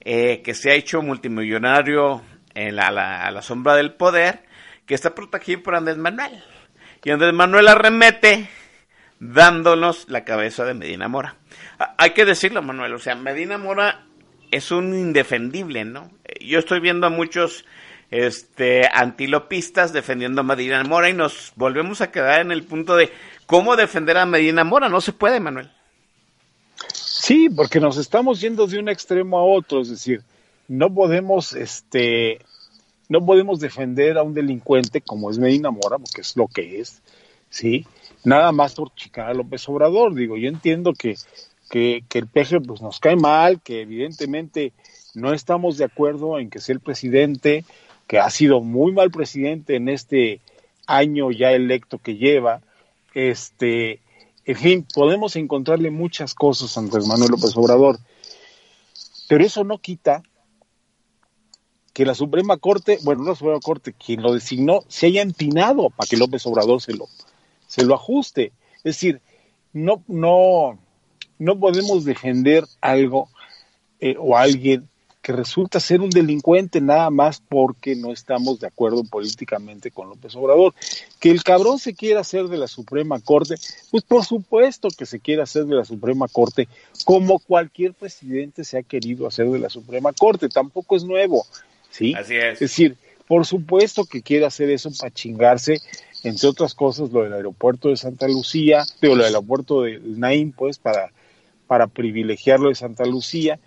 eh, que se ha hecho multimillonario en la, a la sombra del poder, que está protegido por Andrés Manuel. Y Andrés Manuel arremete dándonos la cabeza de Medina Mora. Ah, hay que decirlo, Manuel, o sea, Medina Mora es un indefendible, ¿no? Yo estoy viendo a muchos este antilopistas defendiendo a Medina Mora y nos volvemos a quedar en el punto de cómo defender a Medina Mora, no se puede, Manuel. Sí, porque nos estamos yendo de un extremo a otro, es decir, no podemos este no podemos defender a un delincuente como es Medina Mora, porque es lo que es, ¿sí? nada más por chicar a López Obrador. Digo, yo entiendo que, que, el peje pues, nos cae mal, que evidentemente no estamos de acuerdo en que sea el presidente, que ha sido muy mal presidente en este año ya electo que lleva. Este, en fin, podemos encontrarle muchas cosas a Andrés Manuel López Obrador. Pero eso no quita que la Suprema Corte, bueno, no la Suprema Corte, quien lo designó, se haya empinado para que López Obrador se lo, se lo ajuste. Es decir, no, no, no podemos defender algo eh, o alguien que resulta ser un delincuente nada más porque no estamos de acuerdo políticamente con López Obrador. Que el cabrón se quiera hacer de la Suprema Corte, pues por supuesto que se quiere hacer de la Suprema Corte, como cualquier presidente se ha querido hacer de la Suprema Corte, tampoco es nuevo, ¿sí? Así es. Es decir, por supuesto que quiere hacer eso para chingarse, entre otras cosas, lo del aeropuerto de Santa Lucía, digo, lo del aeropuerto de Naim, pues, para, para privilegiarlo de Santa Lucía,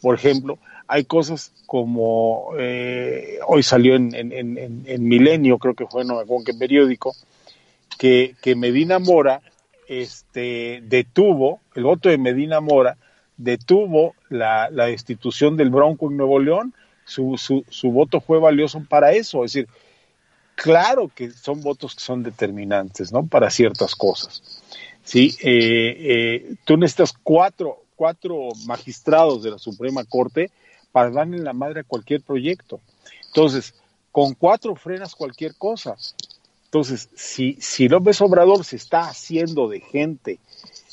por ejemplo, hay cosas como eh, hoy salió en, en, Milenio, creo que fue, no me acuerdo qué periódico, que, Medina Mora este, detuvo, el voto de Medina Mora detuvo la, la destitución del Bronco en Nuevo León, su, su, su voto fue valioso para eso, es decir, claro que son votos que son determinantes, ¿no? Para ciertas cosas. Sí, eh, eh, tú necesitas cuatro, cuatro magistrados de la Suprema Corte para darle la madre a cualquier proyecto. Entonces, con cuatro frenas cualquier cosa. Entonces, si, si López Obrador se está haciendo de gente,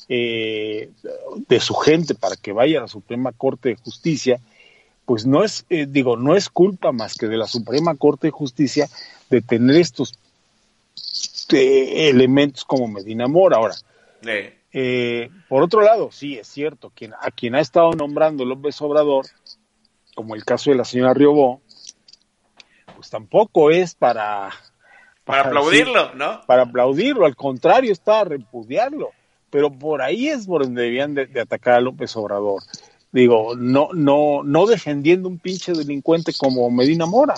eh, de su gente para que vaya a la Suprema Corte de Justicia, pues no es, eh, digo, no es culpa más que de la Suprema Corte de Justicia de tener estos eh, elementos como Medina Mora. Ahora, por otro lado, sí, es cierto, quien, a quien ha estado nombrando López Obrador como el caso de la señora Riobó, pues tampoco es para... Para, aplaudirlo, ¿no? Para aplaudirlo, al contrario, es para repudiarlo. Pero por ahí es por donde debían de, atacar a López Obrador. Digo, no, no, no defendiendo un pinche delincuente como Medina Mora.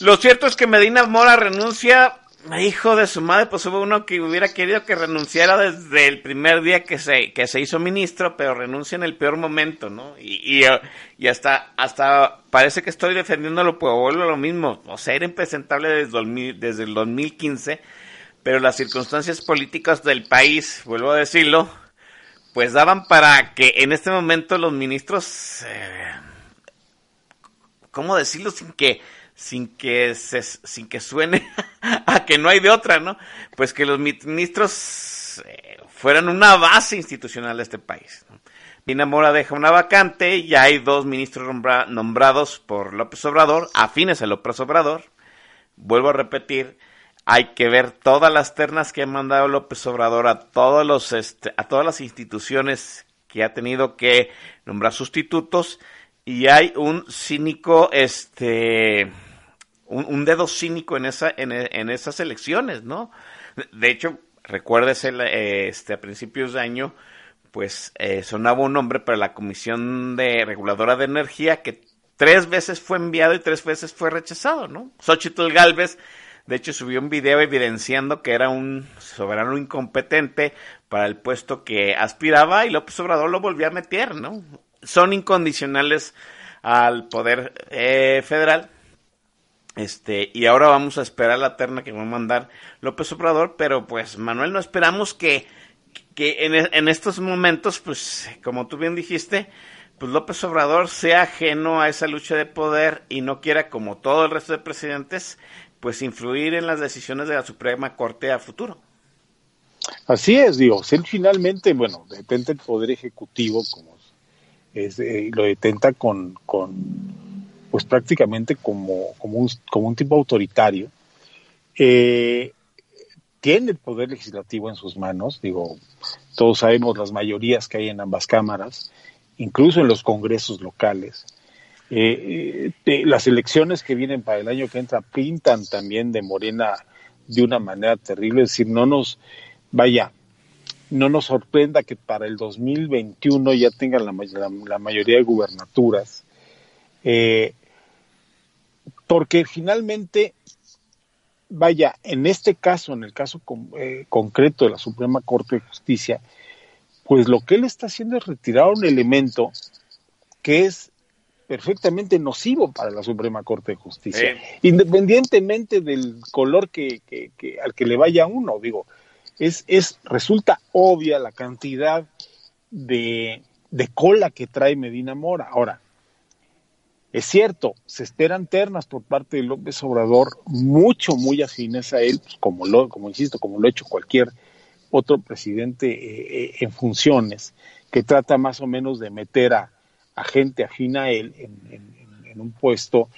Lo cierto es que Medina Mora renuncia hijo de su madre, pues hubo uno que hubiera querido que renunciara desde el primer día que se, que se hizo ministro, pero renuncia en el peor momento, ¿no? Y, y, hasta, hasta parece que estoy defendiéndolo, pues vuelvo lo mismo. O sea, era impresentable desde, desde el 2015, pero las circunstancias políticas del país, vuelvo a decirlo, pues daban para que en este momento los ministros, eh, ¿cómo decirlo sin que sin que se, sin que suene a que no hay de otra, ¿no? Pues que los ministros eh, fueran una base institucional de este país. Pina Mora deja una vacante y hay dos ministros nombrados por López Obrador, afines a López Obrador. Vuelvo a repetir, hay que ver todas las ternas que ha mandado López Obrador a todos los este, a todas las instituciones que ha tenido que nombrar sustitutos y hay un cínico este un, dedo cínico en, esa, en, esas elecciones, ¿no? De hecho, recuérdese, este, a principios de año, pues eh, sonaba un nombre para la Comisión de Reguladora de Energía que tres veces fue enviado y tres veces fue rechazado, ¿no? Xochitl Galvez, de hecho, subió un video evidenciando que era un soberano incompetente para el puesto que aspiraba y López Obrador lo volvió a meter, ¿no? Son incondicionales al poder eh, federal este, y ahora vamos a esperar la terna que va a mandar López Obrador, pero pues Manuel, no esperamos que, que en, en, estos momentos, pues como tú bien dijiste, pues López Obrador sea ajeno a esa lucha de poder y no quiera, como todo el resto de presidentes, pues influir en las decisiones de la Suprema Corte a futuro. Así es, digo, él finalmente, bueno, detenta el poder ejecutivo, como es, eh, lo detenta con, con pues prácticamente como, como, un, como un tipo autoritario, eh, tiene el poder legislativo en sus manos, digo, todos sabemos las mayorías que hay en ambas cámaras, incluso en los congresos locales. Eh, eh, las elecciones que vienen para el año que entra pintan también de Morena de una manera terrible, es decir, no nos, vaya, no nos sorprenda que para el 2021 ya tengan la, mayoría de gubernaturas. Porque finalmente, vaya, en este caso, en el caso eh, concreto de la Suprema Corte de Justicia, pues lo que él está haciendo es retirar un elemento que es perfectamente nocivo para la Suprema Corte de Justicia, independientemente del color que, al que le vaya uno, digo, es, es resulta obvia la cantidad de, de cola que trae Medina Mora. Ahora, es cierto, se esperan ternas por parte de López Obrador, mucho, muy afines a él, pues, como lo, como insisto, como lo ha hecho cualquier otro presidente eh, eh, en funciones, que trata más o menos de meter a, gente afina a él en, un puesto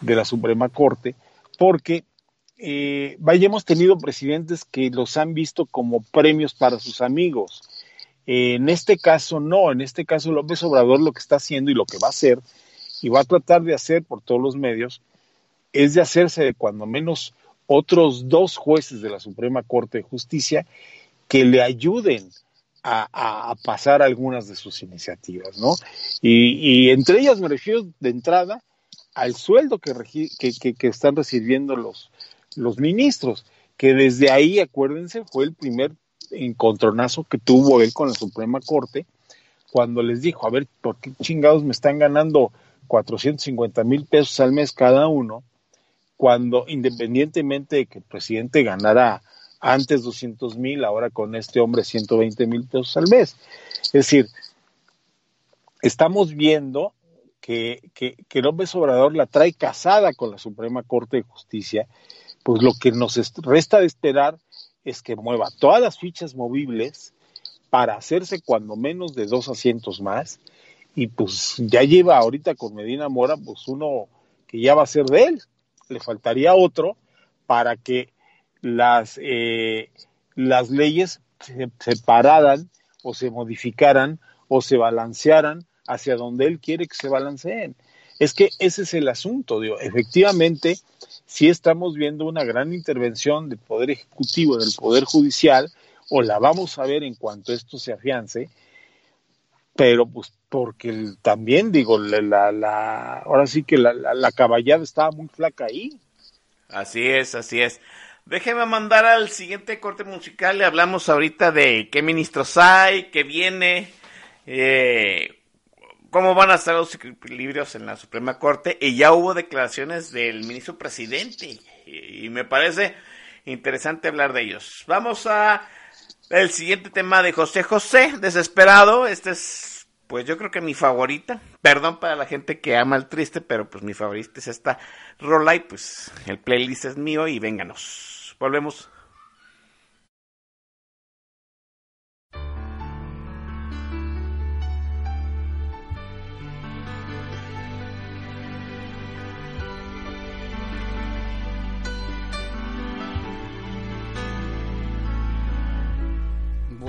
de la Suprema Corte, porque eh, vaya, hemos tenido presidentes que los han visto como premios para sus amigos. en este caso no, en este caso López Obrador lo que está haciendo y lo que va a hacer, y va a tratar de hacer por todos los medios, es de hacerse de cuando menos otros dos jueces de la Suprema Corte de Justicia que le ayuden a, pasar algunas de sus iniciativas, ¿no? Y, entre ellas me refiero de entrada al sueldo que, que, están recibiendo los, los ministros, que desde ahí, acuérdense, fue el primer encontronazo que tuvo él con la Suprema Corte, cuando les dijo, a ver, ¿por qué chingados me están ganando 450 mil pesos al mes cada uno, cuando independientemente de que el presidente ganara antes 200 mil, ahora con este hombre 120 mil pesos al mes. Es decir, estamos viendo que, que, que López Obrador la trae casada con la Suprema Corte de Justicia, pues lo que nos resta de esperar es que mueva todas las fichas movibles para hacerse cuando menos de dos asientos más y pues ya lleva ahorita con Medina Mora pues uno que ya va a ser de él, le faltaría otro para que las, eh, las leyes se separaran o se modificaran o se balancearan hacia donde él quiere que se balanceen. Es que ese es el asunto, digo, efectivamente, si estamos viendo una gran intervención del Poder Ejecutivo, del Poder Judicial, o la vamos a ver en cuanto esto se afiance, pero pues porque también digo, la, la, ahora sí que la, la, caballada estaba muy flaca ahí. Así es, así es. Déjeme mandar al siguiente corte musical. Le hablamos ahorita de qué ministros hay, qué viene, eh, cómo van a estar los equilibrios en la Suprema Corte. Y ya hubo declaraciones del ministro presidente. Y, me parece interesante hablar de ellos. Vamos a el siguiente tema de José José, desesperado. Este es, pues yo creo que mi favorita. Perdón para la gente que ama el triste, pero pues mi favorita es esta rola y pues el playlist es mío y vénganos. Volvemos.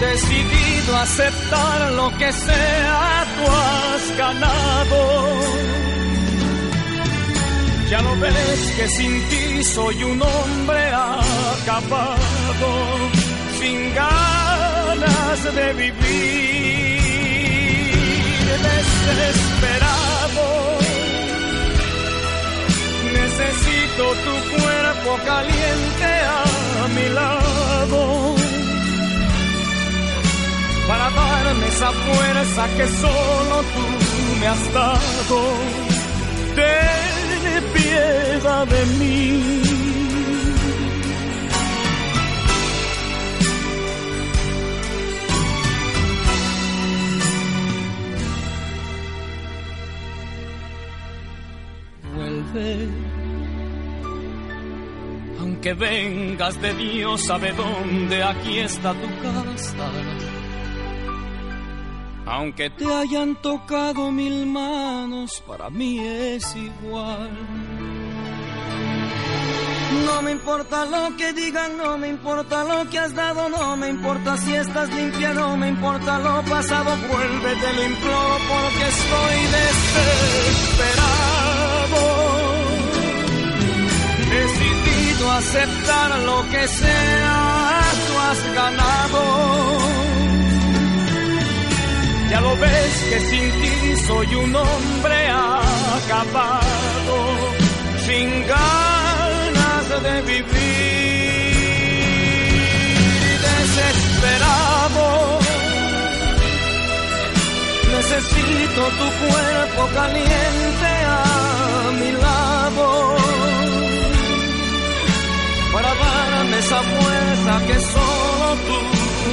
Decidido a aceptar lo que sea, tú has ganado ya no ves que sin ti soy un hombre acabado, sin ganas de vivir, desesperado. Necesito tu cuerpo caliente mi lado. Para darme esa fuerza que solo tú me has dado. Piedad de mí. Vuelve, aunque vengas de Dios, sabe dónde, aquí está tu casa aunque te hayan tocado mil manos, para mí es igual. No me importa lo que digan, no me importa lo que has dado, no me importa si estás limpia, no me importa lo pasado, vuélvete lo imploro porque estoy desesperado. Aceptar lo que sea, tú has ganado Ya lo ves que sin ti soy un hombre acabado, sin ganas de vivir, desesperado. Necesito tu cuerpo caliente a mi lado para darme esa fuerza que solo tú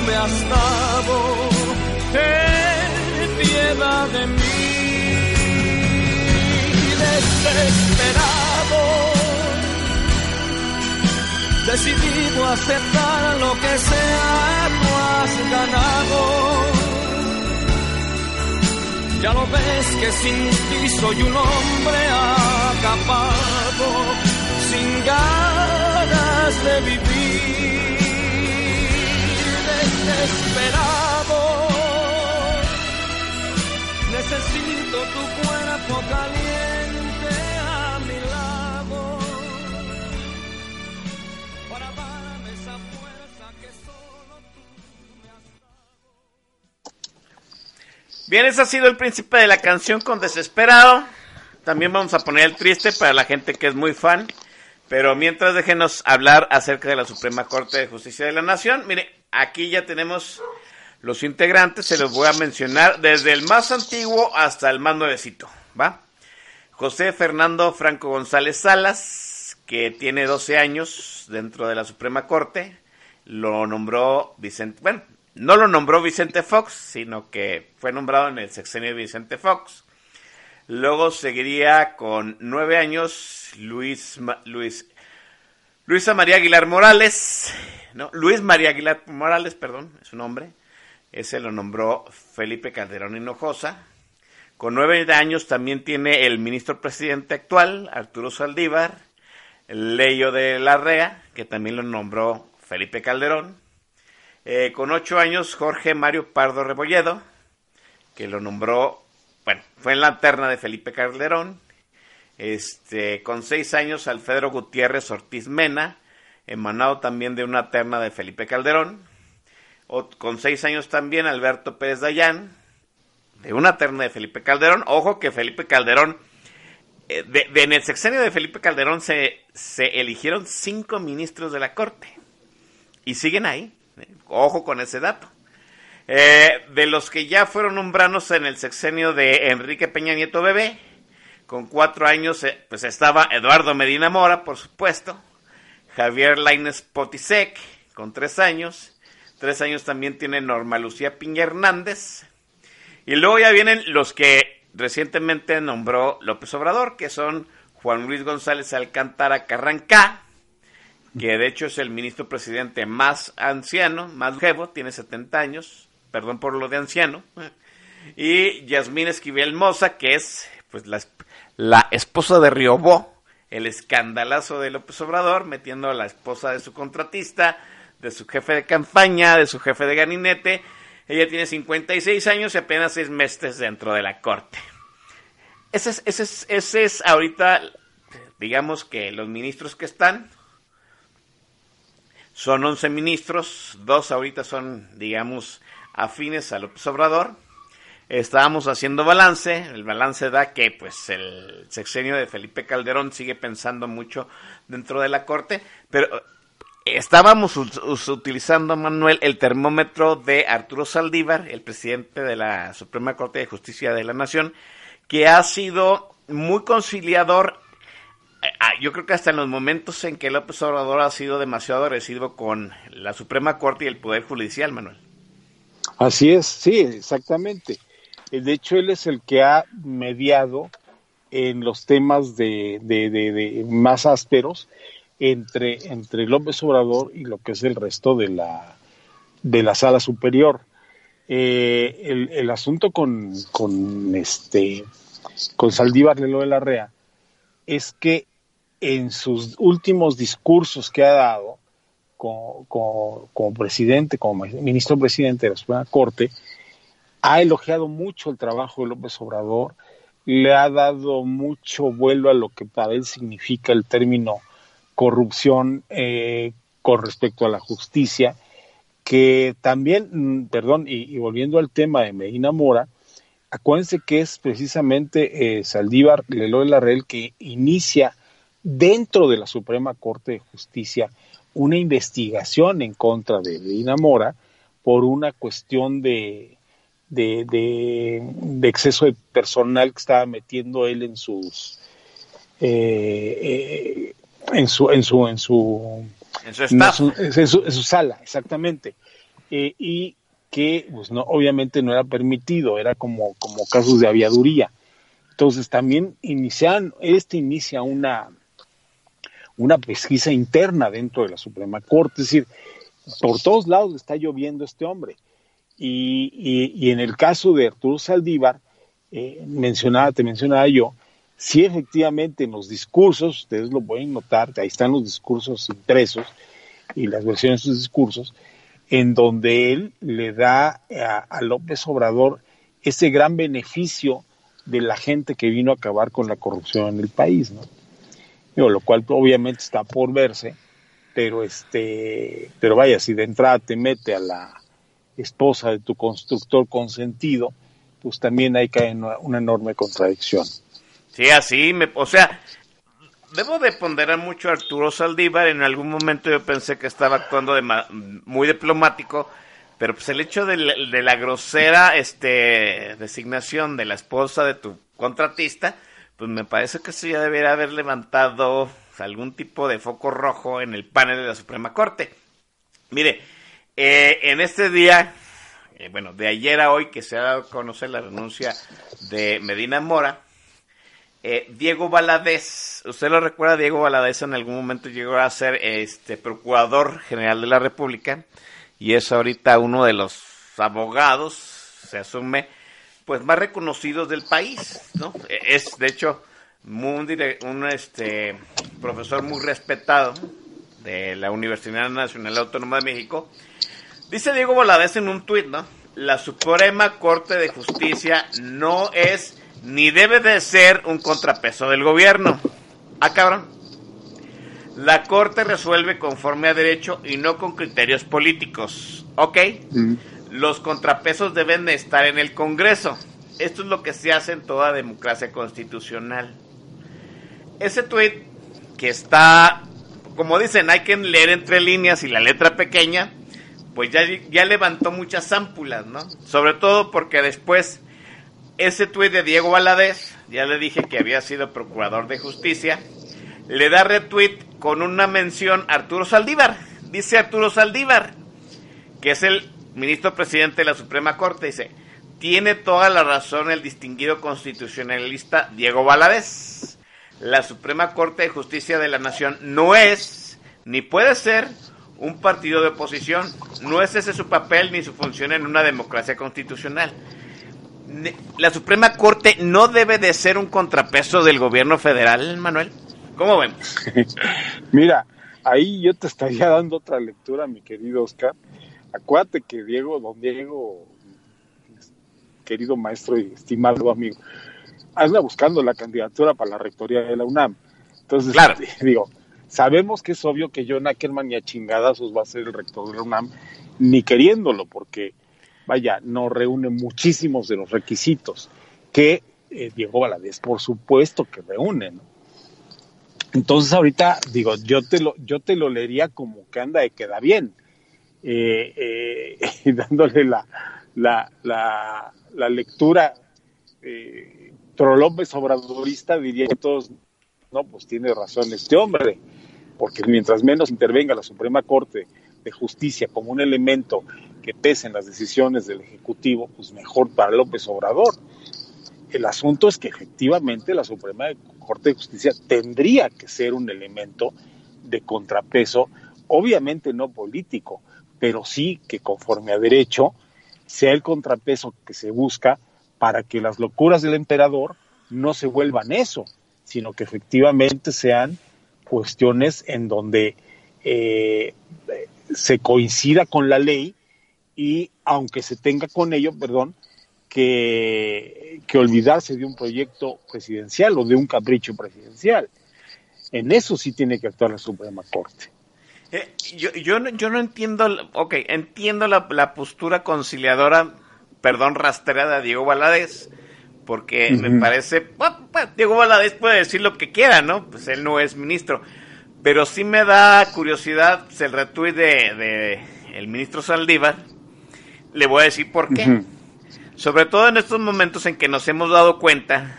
me has dado ten piedad de mí, desesperado, decidido a aceptar lo que sea, tú has ganado. Ya lo ves que sin ti soy un hombre acapado, sin ganas de vivir, desesperado Necesito tu cuerpo caliente a mi lado para darme esa fuerza que solo tú me has dado. Bien, ese ha sido el príncipe de la canción con Desesperado. También vamos a poner el triste para la gente que es muy fan. Pero mientras déjenos hablar acerca de la Suprema Corte de Justicia de la Nación. Mire, aquí ya tenemos los integrantes se los voy a mencionar desde el más antiguo hasta el más nuevecito, ¿va? José Fernando Franco González Salas, que tiene 12 años dentro de la Suprema Corte, lo nombró Vicente, bueno, no lo nombró Vicente Fox, sino que fue nombrado en el sexenio de Vicente Fox. Luego seguiría con nueve años Luis, Luis, Luisa María Aguilar Morales, no, Luis María Aguilar Morales, perdón, es su nombre. Ese lo nombró Felipe Calderón Hinojosa. Con nueve años también tiene el ministro presidente actual, Arturo Saldívar, Leyo de la Rea, que también lo nombró Felipe Calderón. Eh, con ocho años, Jorge Mario Pardo Rebolledo, que lo nombró, bueno, fue en la terna de Felipe Calderón. Este, con seis años, Alfredo Gutiérrez Ortiz Mena, emanado también de una terna de Felipe Calderón con seis años también Alberto Pérez Dayán, de una terna de Felipe Calderón. Ojo que Felipe Calderón, eh, de, en el sexenio de Felipe Calderón se, se eligieron cinco ministros de la Corte y siguen ahí. Eh, ojo con ese dato. Eh, de los que ya fueron nombrados en el sexenio de Enrique Peña Nieto Bebé, con cuatro años, pues estaba Eduardo Medina Mora, por supuesto, Javier Laines Potisek, con tres años, Tres años también tiene Norma Lucía Piña Hernández. Y luego ya vienen los que recientemente nombró López Obrador, que son Juan Luis González Alcántara Carrancá, que de hecho es el ministro presidente más anciano, más jevo, tiene 70 años, perdón por lo de anciano, y Yasmín Esquivel Moza, que es pues la, la esposa de Riobó, el escandalazo de López Obrador, metiendo a la esposa de su contratista, de su jefe de campaña, de su jefe de gabinete. Ella tiene 56 años y apenas seis meses dentro de la corte. Ese es, ese es, ese es ahorita, digamos que los ministros que están, son 11 ministros, dos ahorita son, digamos, afines al López Obrador. Estábamos haciendo balance, el balance da que pues el sexenio de Felipe Calderón sigue pensando mucho dentro de la corte, pero Estábamos utilizando, Manuel, el termómetro de Arturo Saldívar, el presidente de la Suprema Corte de Justicia de la Nación, que ha sido muy conciliador. Eh, ah, yo creo que hasta en los momentos en que López Obrador ha sido demasiado agresivo con la Suprema Corte y el Poder Judicial, Manuel. Así es, sí, exactamente. Eh, de hecho, él es el que ha mediado en los temas de, más ásperos entre, entre López Obrador y lo que es el resto de la, de la sala superior. Eh, el, el, asunto con, con, este, con Saldívar Lelo de la Rea es que en sus últimos discursos que ha dado como, presidente, como ministro presidente de la Suprema Corte, ha elogiado mucho el trabajo de López Obrador, le ha dado mucho vuelo a lo que para él significa el término corrupción eh, con respecto a la justicia que también, mm, perdón, y, volviendo al tema de Medina Mora, acuérdense que es precisamente eh, Saldívar Leloy Larrel que inicia dentro de la Suprema Corte de Justicia una investigación en contra de Medina Mora por una cuestión de, de, de, exceso de personal que estaba metiendo él en sus eh, eh, en su en su en su en su, en su, sala exactamente. Eh, y que pues no obviamente no era permitido era como como casos de aviaduría. Entonces también inician este inicia una una pesquisa interna dentro de la Suprema Corte es decir por todos lados está lloviendo este hombre y, en el caso de Arturo Saldívar, eh, mencionaba, te mencionaba yo, si efectivamente en los discursos, ustedes lo pueden notar, ahí están los discursos impresos y las versiones de sus discursos, en donde él le da a, López Obrador ese gran beneficio de la gente que vino a acabar con la corrupción en el país, ¿no? Lo cual obviamente está por verse, pero este, pero vaya, si de entrada te mete a la esposa de tu constructor consentido, pues también hay que una, enorme contradicción. Sí, así, me, o sea, debo de ponderar mucho a Arturo Saldívar. En algún momento yo pensé que estaba actuando de muy diplomático, pero pues el hecho de la, grosera este, designación de la esposa de tu contratista, pues me parece que eso ya debería haber levantado algún tipo de foco rojo en el panel de la Suprema Corte. Mire, eh, en este día, eh, bueno, de ayer a hoy que se ha dado a conocer la renuncia de Medina Mora, eh, Diego Valadez, usted lo recuerda, Diego Valadez en algún momento llegó a ser este procurador general de la República y es ahorita uno de los abogados, se asume, pues más reconocidos del país, ¿no? Es de hecho un, un este profesor muy respetado de la Universidad Nacional Autónoma de México Dice Diego Valadez en un tuit, ¿no? La Suprema Corte de Justicia no es ni debe de ser un contrapeso del gobierno. Ah, cabrón. La Corte resuelve conforme a derecho y no con criterios políticos. ¿Ok? Los contrapesos deben de estar en el Congreso. Esto es lo que se hace en toda democracia constitucional. Ese tuit que está, como dicen, hay que leer entre líneas y la letra pequeña, pues ya, ya levantó muchas ámpulas, ¿no? Sobre todo porque después ese tuit de Diego Valadez, ya le dije que había sido procurador de justicia, le da retweet con una mención a Arturo Saldívar. Dice Arturo Saldívar, que es el ministro presidente de la Suprema Corte, dice, tiene toda la razón el distinguido constitucionalista Diego Valadez. La Suprema Corte de Justicia de la Nación no es, ni puede ser, un partido de oposición. No es ese su papel ni su función en una democracia constitucional. La Suprema Corte no debe de ser un contrapeso del gobierno federal, Manuel. ¿Cómo vemos? Mira, ahí yo te estaría dando otra lectura, mi querido Oscar. Acuérdate que Diego, don Diego, querido maestro y estimado amigo, anda buscando la candidatura para la rectoría de la UNAM. Entonces, claro. digo, Sabemos que es obvio que John Ackerman ni a chingadazos va a ser el rector de la UNAM, ni queriéndolo, porque, vaya, no reúne muchísimos de los requisitos que eh, Diego Valadez, por supuesto que reúne, ¿no? Entonces ahorita, digo, yo te lo, yo te lo leería como que anda de queda bien, eh, eh, dándole la, la, la, la lectura eh, López Obradorista, diría que todos, no, pues tiene razón este hombre porque mientras menos intervenga la Suprema Corte de Justicia como un elemento que pese en las decisiones del Ejecutivo, pues mejor para López Obrador. El asunto es que efectivamente la Suprema Corte de Justicia tendría que ser un elemento de contrapeso, obviamente no político, pero sí que conforme a derecho sea el contrapeso que se busca para que las locuras del emperador no se vuelvan eso, sino que efectivamente sean cuestiones en donde eh, se coincida con la ley y aunque se tenga con ello, perdón, que, que olvidarse de un proyecto presidencial o de un capricho presidencial. En eso sí tiene que actuar la Suprema Corte. Eh, yo, yo, no, yo no entiendo, ok, entiendo la, la postura conciliadora, perdón, rastrera de Diego Valadez, porque me parece, pues, Diego Valadez puede decir lo que quiera, ¿no? Pues él no es ministro, pero sí me da curiosidad el retuit de, de el ministro Saldívar, le voy a decir por qué. Sobre todo en estos momentos en que nos hemos dado cuenta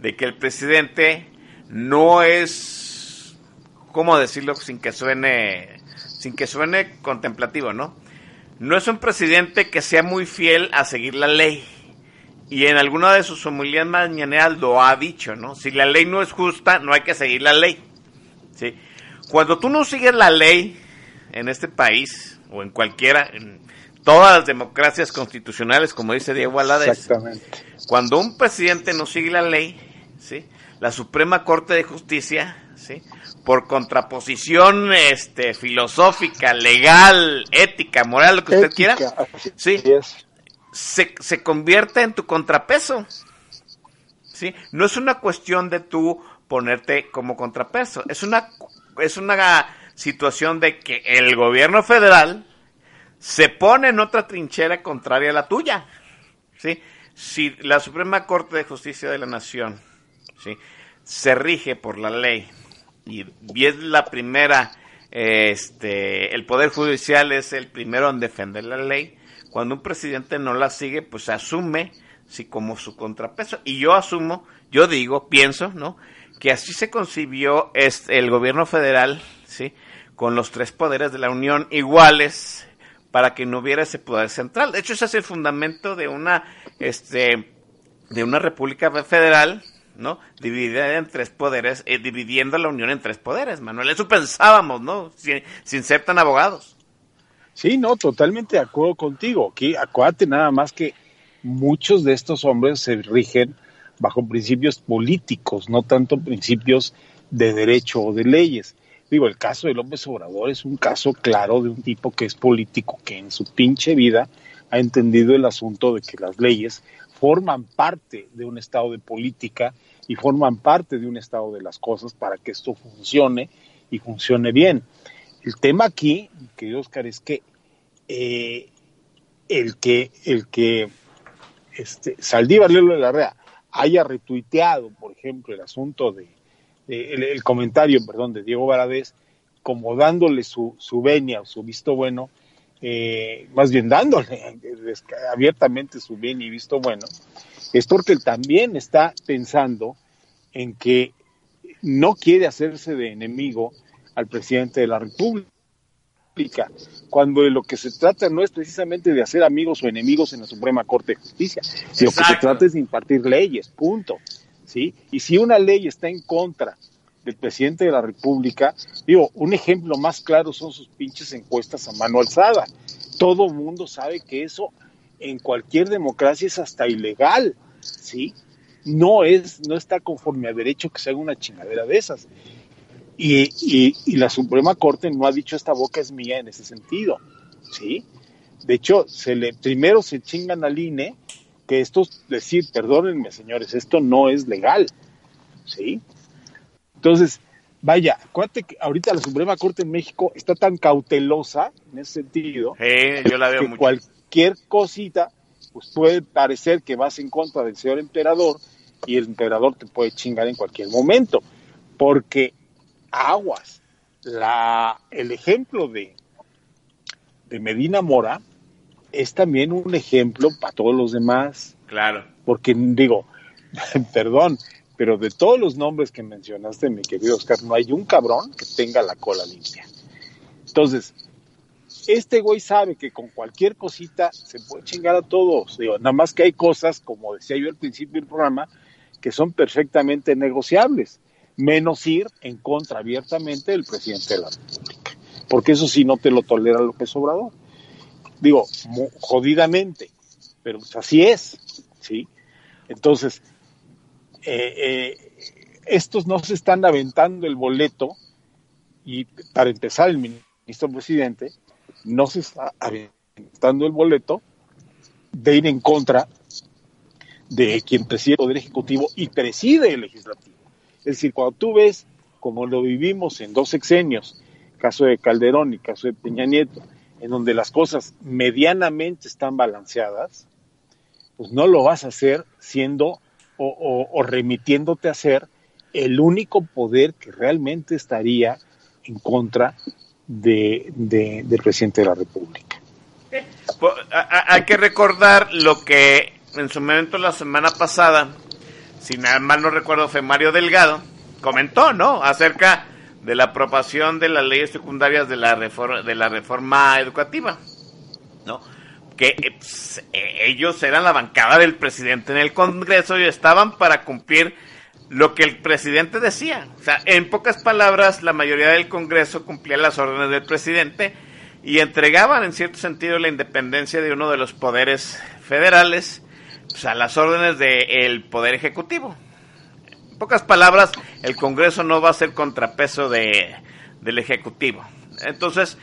de que el presidente no es, ¿cómo decirlo sin que suene, sin que suene contemplativo, ¿no? No es un presidente que sea muy fiel a seguir la ley. Y en alguna de sus homilías mañaneras lo ha dicho, ¿no? Si la ley no es justa, no hay que seguir la ley. ¿sí? Cuando tú no sigues la ley en este país, o en cualquiera, en todas las democracias constitucionales, como dice Diego Valadez, Exactamente. cuando un presidente no sigue la ley, ¿sí? la Suprema Corte de Justicia, ¿sí? por contraposición este, filosófica, legal, ética, moral, lo que usted quiera, ¿sí? se, se convierte en tu contrapeso. ¿sí? No es una cuestión de tú ponerte como contrapeso, es una, es una situación de que el gobierno federal se pone en otra trinchera contraria a la tuya. ¿sí? Si la Suprema Corte de Justicia de la Nación ¿sí? se rige por la ley y, es la primera, este, el Poder Judicial es el primero en defender la ley, cuando un presidente no la sigue, pues asume sí, como su contrapeso. Y yo asumo, yo digo, pienso, ¿no? Que así se concibió este, el gobierno federal, ¿sí? Con los tres poderes de la Unión iguales para que no hubiera ese poder central. De hecho, ese es el fundamento de una, este, de una república federal, ¿no? Dividida en tres poderes, eh, dividiendo la Unión en tres poderes, Manuel. Eso pensábamos, ¿no? Sin, sin ser tan abogados. Sí, no, totalmente de acuerdo contigo. Aquí, acuérdate nada más que muchos de estos hombres se rigen bajo principios políticos, no tanto principios de derecho o de leyes. Digo, el caso de López Obrador es un caso claro de un tipo que es político, que en su pinche vida ha entendido el asunto de que las leyes forman parte de un estado de política y forman parte de un estado de las cosas para que esto funcione y funcione bien. El tema aquí, querido Oscar, es que eh, el que el que este, Saldívar Lelo de la Rea haya retuiteado, por ejemplo, el asunto de, el, comentario, perdón, de Diego Varadez, como dándole su, su venia o su visto bueno, eh, más bien dándole abiertamente su bien y visto bueno, es porque él también está pensando en que no quiere hacerse de enemigo al presidente de la República, cuando de lo que se trata no es precisamente de hacer amigos o enemigos en la Suprema Corte de Justicia, Exacto. lo que se trata es de impartir leyes, punto. ¿sí? Y si una ley está en contra del presidente de la República, digo, un ejemplo más claro son sus pinches encuestas a mano alzada. Todo mundo sabe que eso en cualquier democracia es hasta ilegal, ¿sí? No es, no está conforme a derecho que se haga una chingadera de esas. Y, y, la Suprema Corte no ha dicho esta boca es mía en ese sentido, ¿sí? De hecho, se le, primero se chingan al INE que esto, decir, perdónenme señores, esto no es legal, ¿sí? Entonces, vaya, acuérdate que ahorita la Suprema Corte en México está tan cautelosa en ese sentido, sí, yo la veo que mucho. cualquier cosita, pues puede parecer que vas en contra del señor emperador y el emperador te puede chingar en cualquier momento, porque aguas. La, el ejemplo de, de Medina Mora es también un ejemplo para todos los demás. Claro. Porque digo, perdón, pero de todos los nombres que mencionaste, mi querido Oscar, no hay un cabrón que tenga la cola limpia. Entonces, este güey sabe que con cualquier cosita se puede chingar a todos. Digo, nada más que hay cosas, como decía yo al principio del programa, que son perfectamente negociables menos ir en contra abiertamente del presidente de la República. Porque eso sí no te lo tolera López Obrador. Digo, jodidamente, pero pues así es, ¿sí? Entonces, eh, eh, estos no se están aventando el boleto y para empezar el ministro presidente no se está aventando el boleto de ir en contra de quien preside el Poder Ejecutivo y preside el Legislativo. Es decir, cuando tú ves, como lo vivimos en dos sexenios, caso de Calderón y caso de Peña Nieto, en donde las cosas medianamente están balanceadas, pues no lo vas a hacer siendo o, remitiéndote a ser el único poder que realmente estaría en contra de, del presidente de la República. Hay que recordar lo que en su momento la semana pasada, si nada mal no recuerdo, fue Mario Delgado, comentó, ¿no? Acerca de la aprobación de las leyes secundarias de la reforma, de la reforma educativa, ¿no? Que eh, pues, eh, ellos eran la bancada del presidente en el Congreso y estaban para cumplir lo que el presidente decía. O sea, en pocas palabras, la mayoría del Congreso cumplía las órdenes del presidente y entregaban en cierto sentido la independencia de uno de los poderes federales pues, a las órdenes del poder ejecutivo. En pocas palabras, el Congreso no va a ser contrapeso de, del Ejecutivo. Entonces,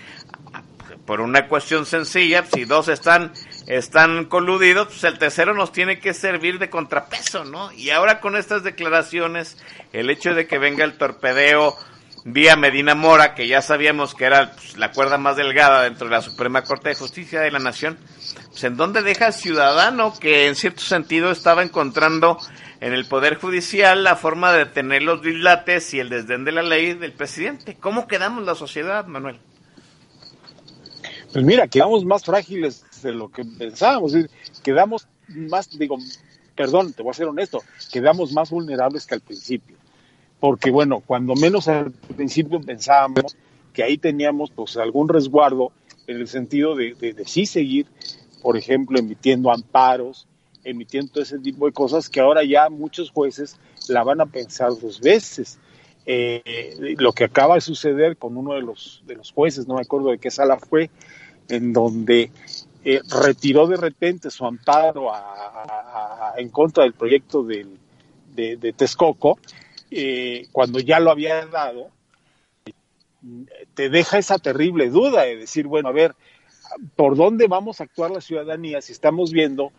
por una cuestión sencilla, si dos están, están coludidos, pues el tercero nos tiene que servir de contrapeso, ¿no? Y ahora con estas declaraciones, el hecho de que venga el torpedeo vía Medina Mora, que ya sabíamos que era pues, la cuerda más delgada dentro de la Suprema Corte de Justicia de la Nación, pues en dónde deja al ciudadano que en cierto sentido estaba encontrando en el Poder Judicial la forma de tener los dislates y el desdén de la ley del presidente. ¿Cómo quedamos la sociedad, Manuel? Pues mira, quedamos más frágiles de lo que pensábamos. Quedamos más, digo, perdón, te voy a ser honesto, quedamos más vulnerables que al principio. Porque bueno, cuando menos al principio pensábamos que ahí teníamos pues algún resguardo en el sentido de, de, sí seguir, por ejemplo, emitiendo amparos, emitiendo ese tipo de cosas que ahora ya muchos jueces la van a pensar dos veces. Eh, lo que acaba de suceder con uno de los, de los jueces, no me acuerdo de qué sala fue, en donde eh, retiró de repente su amparo en contra del proyecto de, de, Texcoco, eh, cuando ya lo había dado, te deja esa terrible duda de decir, bueno, a ver, ¿por dónde vamos a actuar la ciudadanía si estamos viendo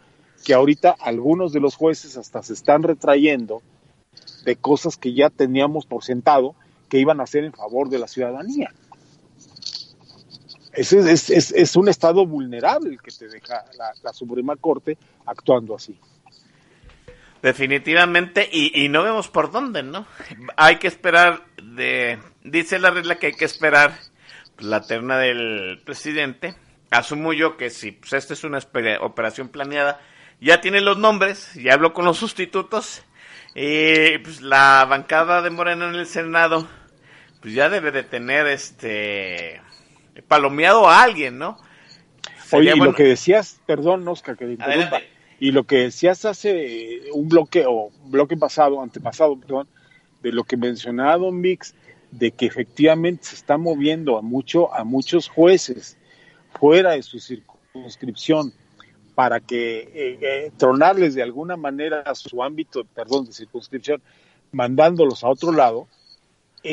que ahorita algunos de los jueces hasta se están retrayendo de cosas que ya teníamos por sentado que iban a hacer en favor de la ciudadanía. Es, es, es, un estado vulnerable el que te deja la, Suprema Corte actuando así. Definitivamente, y, no vemos por dónde, ¿no? Hay que esperar, de, dice la regla que hay que esperar la terna del presidente. Asumo yo que si pues, esta es una operación planeada, ya tiene los nombres, ya habló con los sustitutos, y pues la bancada de Morena en el Senado, pues ya debe de tener este palomeado a alguien, ¿no? Oye, y lo que decías, perdón, Oscar, que te interrumpa, y lo que decías hace un bloque, o bloque pasado, antepasado, perdón, de lo que mencionaba Don Mix, de que efectivamente se está moviendo a mucho, a muchos jueces fuera de su circunscripción para que eh, eh, tronarles de alguna manera a su ámbito, perdón, de circunscripción, mandándolos a otro lado,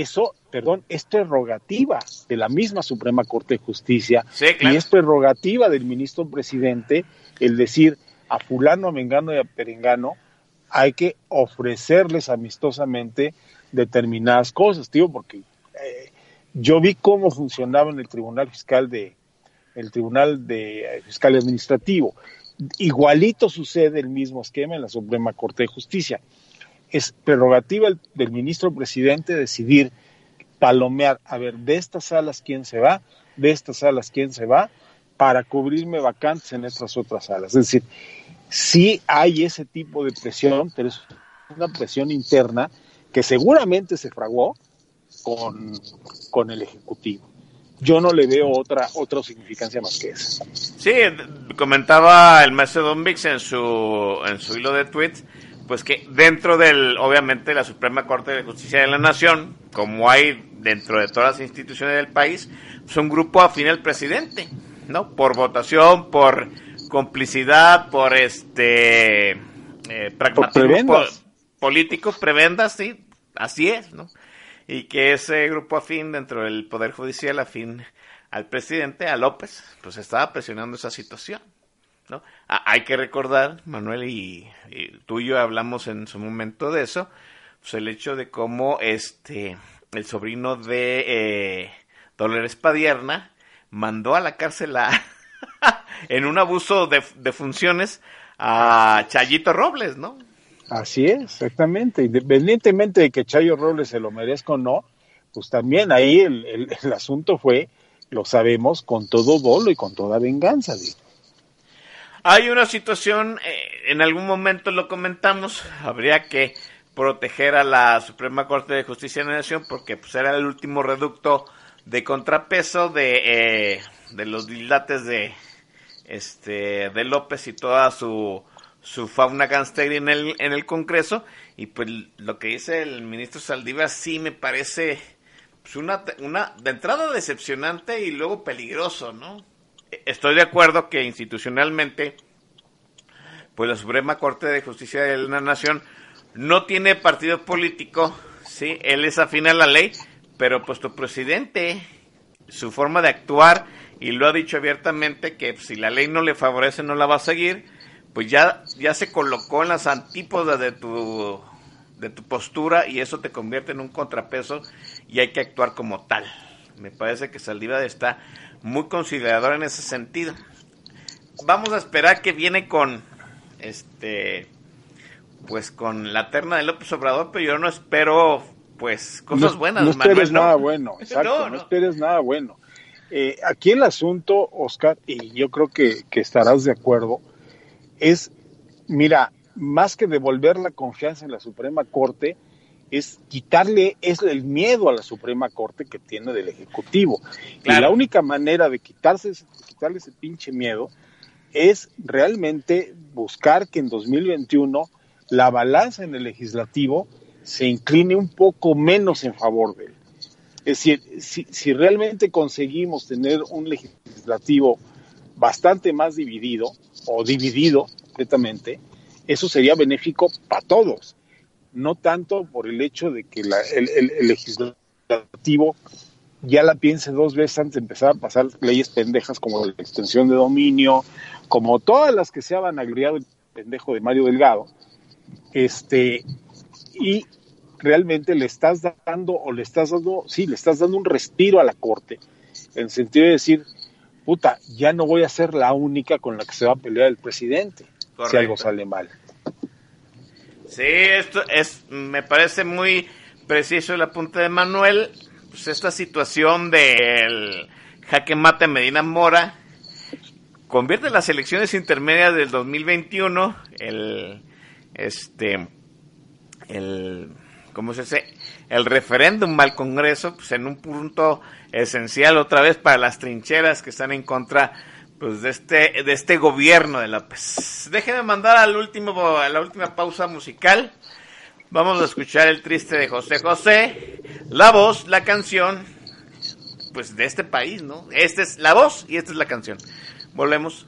eso, perdón, es prerrogativa de la misma Suprema Corte de Justicia y es prerrogativa del ministro presidente el decir a fulano, a mengano y a perengano hay que ofrecerles amistosamente determinadas cosas, tío, porque eh, yo vi cómo funcionaba en el Tribunal Fiscal de, el Tribunal de Fiscal Administrativo. Igualito sucede el mismo esquema en la Suprema Corte de Justicia. Es prerrogativa del ministro presidente decidir palomear, a ver, de estas salas quién se va, de estas salas quién se va, para cubrirme vacantes en estas otras salas. Es decir, sí hay ese tipo de presión, pero es una presión interna que seguramente se fraguó con, con el Ejecutivo yo no le veo otra otra significancia más que esa. Sí, comentaba el maestro en su, en su hilo de tweets, pues que dentro del, obviamente, la Suprema Corte de Justicia de la Nación, como hay dentro de todas las instituciones del país, es un grupo afín al presidente, ¿no? Por votación, por complicidad, por este eh, pragmatismo político, prebendas, sí, así es, ¿no? y que ese grupo afín dentro del Poder Judicial, afín al presidente, a López, pues estaba presionando esa situación. ¿No? hay que recordar, Manuel, y, tú y yo hablamos en su momento de eso, pues el hecho de cómo este el sobrino de, eh, Dolores Padierna, mandó a la cárcel a, en un abuso de, funciones a Chayito Robles, ¿no? Así es, exactamente. Independientemente de que Chayo Robles se lo merezca o no, pues también ahí el, el, asunto fue, lo sabemos, con todo dolo y con toda venganza. Hay una situación, eh, en algún momento lo comentamos, habría que proteger a la Suprema Corte de Justicia de la Nación porque pues, era el último reducto de contrapeso de, eh, de los dilates de, este, de López y toda su, su fauna gangster en el, en el Congreso. Y pues lo que dice el ministro Saldívar sí me parece pues, una, una, de entrada decepcionante y luego peligroso, ¿no? Estoy de acuerdo que institucionalmente, pues la Suprema Corte de Justicia de la Nación no tiene partido político, sí, él es afín a la ley, pero pues tu presidente, su forma de actuar, y lo ha dicho abiertamente que si la ley no le favorece no la va a seguir, pues ya, ya se colocó en las antípodas de tu, de tu postura y eso te convierte en un contrapeso y hay que actuar como tal. Me parece que Saldívar está muy considerador en ese sentido. Vamos a esperar que viene con este pues con la terna de López Obrador, pero yo no espero pues cosas no, buenas. No esperes Manuel, nada bueno, exacto, no, esperes nada bueno. Eh, aquí el asunto, Oscar, y yo creo que, que estarás de acuerdo, es, mira, más que devolver la confianza en la Suprema Corte, es quitarle es el miedo a la Suprema Corte que tiene del Ejecutivo. Claro. Y la única manera de quitarse, quitarle ese pinche miedo es realmente buscar que en 2021 la balanza en el legislativo se incline un poco menos en favor de él. Es decir, si, si realmente conseguimos tener un legislativo bastante más dividido o dividido completamente, eso sería benéfico para todos no tanto por el hecho de que la, el, el, el, legislativo ya la piense dos veces antes de empezar a pasar leyes pendejas como la extensión de dominio, como todas las que se han agregado el pendejo de Mario Delgado, este, y realmente le estás dando, o le estás dando, sí, le estás dando un respiro a la Corte, en el sentido de decir, puta, ya no voy a ser la única con la que se va a pelear el presidente, Correcto. si algo sale mal. Sí, esto es, me parece muy preciso el apunte de Manuel. Pues esta situación del jaque mate Medina Mora convierte las elecciones intermedias del 2021, el, este, el, ¿cómo se dice? El referéndum al Congreso, pues en un punto esencial otra vez para las trincheras que están en contra pues de este de este gobierno de López. Déjenme mandar al último a la última pausa musical. Vamos a escuchar el triste de José José, la voz, la canción, pues de este país, ¿no? Esta es la voz y esta es la canción. Volvemos.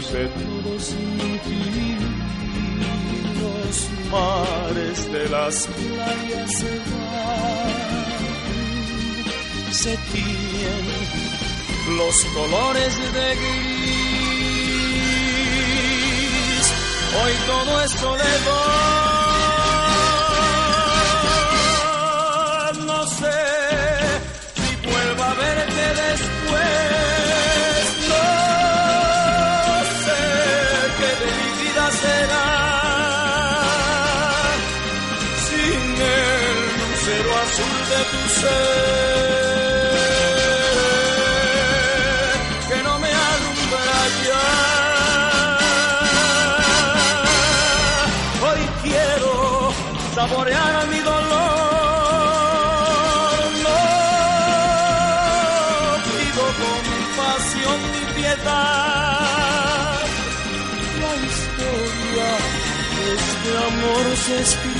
Luce todo sin ti. Los mares de las playas se van, se tiñen los colores de gris. Hoy todo es soledad. No sé que no me alumbra ya. Hoy quiero saborear a mi dolor. No pido compasión ni piedad. La historia es que amor se espiritual.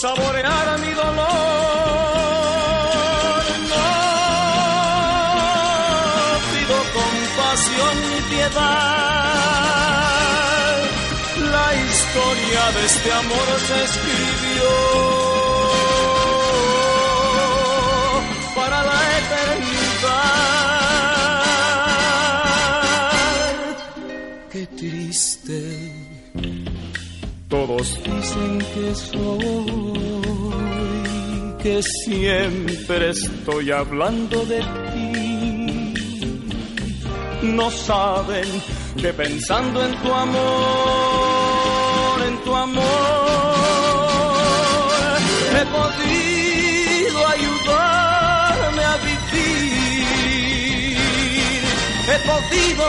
saborear mi dolor. No pido compasión ni piedad. La historia de este amor se escribió para la eternidad. Qué triste todos dicen que soy, que siempre estoy hablando de ti. No saben que pensando en tu amor, en tu amor, he podido ayudarme a vivir. He podido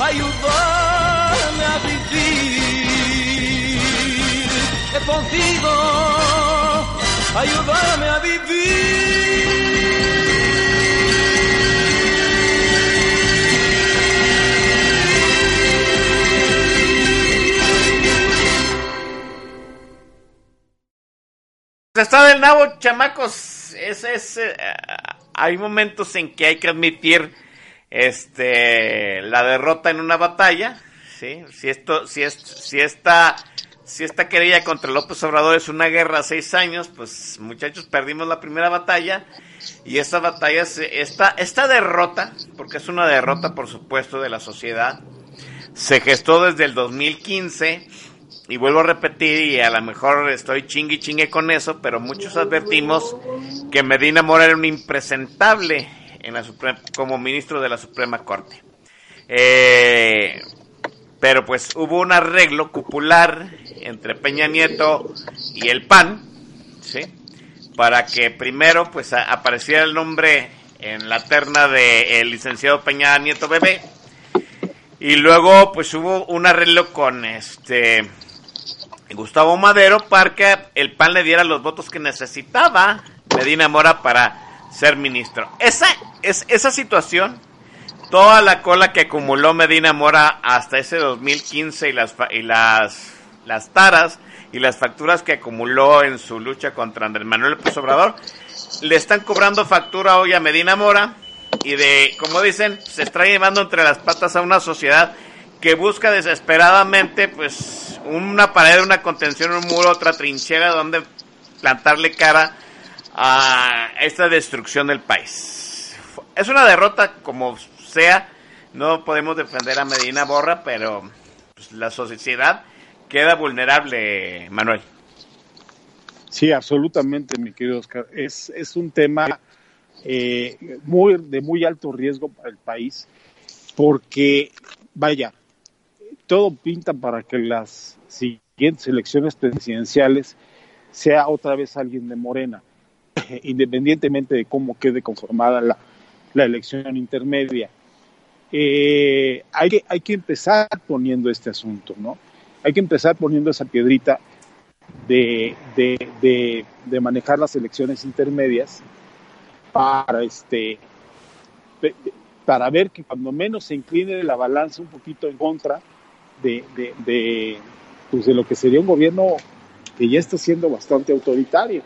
ayudarme he podido ayudarme a vivir. Está del nabo, chamacos. Es, es, eh, hay momentos en que hay que admitir este la derrota en una batalla. ¿sí? Si esto, si es, si esta si esta querella contra López Obrador es una guerra a seis años, pues muchachos, perdimos la primera batalla y esta batalla, esta, esta derrota, porque es una derrota por supuesto de la sociedad, se gestó desde el 2015 y vuelvo a repetir y a lo mejor estoy chingue chingue con eso, pero muchos advertimos que Medina Mora era un impresentable como ministro de la Suprema Corte. Eh, pero pues hubo un arreglo cupular entre Peña Nieto y el PAN, ¿sí? Para que primero pues apareciera el nombre en la terna del el licenciado Peña Nieto Bebé y luego pues hubo un arreglo con este Gustavo Madero para que el PAN le diera los votos que necesitaba Medina Mora para ser ministro. Esa es esa situación toda la cola que acumuló Medina Mora hasta ese 2015 y las y las las taras y las facturas que acumuló en su lucha contra Andrés Manuel López Obrador le están cobrando factura hoy a Medina Mora y de como dicen se está llevando entre las patas a una sociedad que busca desesperadamente pues una pared, una contención, un muro, otra trinchera donde plantarle cara a esta destrucción del país. Es una derrota como sea, no podemos defender a Medina Borra, pero pues, la sociedad queda vulnerable, Manuel. Sí, absolutamente, mi querido Oscar. Es, es un tema eh, muy, de muy alto riesgo para el país, porque, vaya, todo pinta para que las siguientes elecciones presidenciales sea otra vez alguien de Morena, independientemente de cómo quede conformada la, la elección intermedia. Eh, hay, que, hay que empezar poniendo este asunto, ¿no? Hay que empezar poniendo esa piedrita de, de, de, de manejar las elecciones intermedias para este para ver que cuando menos se incline la balanza un poquito en contra de, de, de, pues de lo que sería un gobierno que ya está siendo bastante autoritario.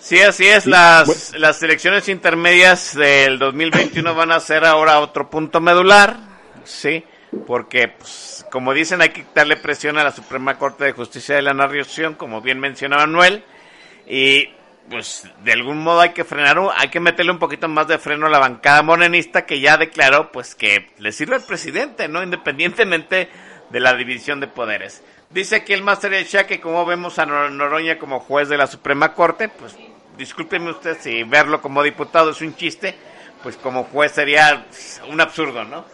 Sí, así es. Las, las elecciones intermedias del 2021 van a ser ahora otro punto medular, sí, porque, pues, como dicen, hay que darle presión a la Suprema Corte de Justicia de la Nación, como bien mencionaba Manuel, y pues de algún modo hay que frenar, hay que meterle un poquito más de freno a la bancada morenista que ya declaró pues que le sirve al presidente, ¿no? Independientemente de la división de poderes. Dice aquí el Master Shah que como vemos a Noroña como juez de la Suprema Corte, pues discúlpeme usted si verlo como diputado es un chiste, pues como juez sería un absurdo, ¿no?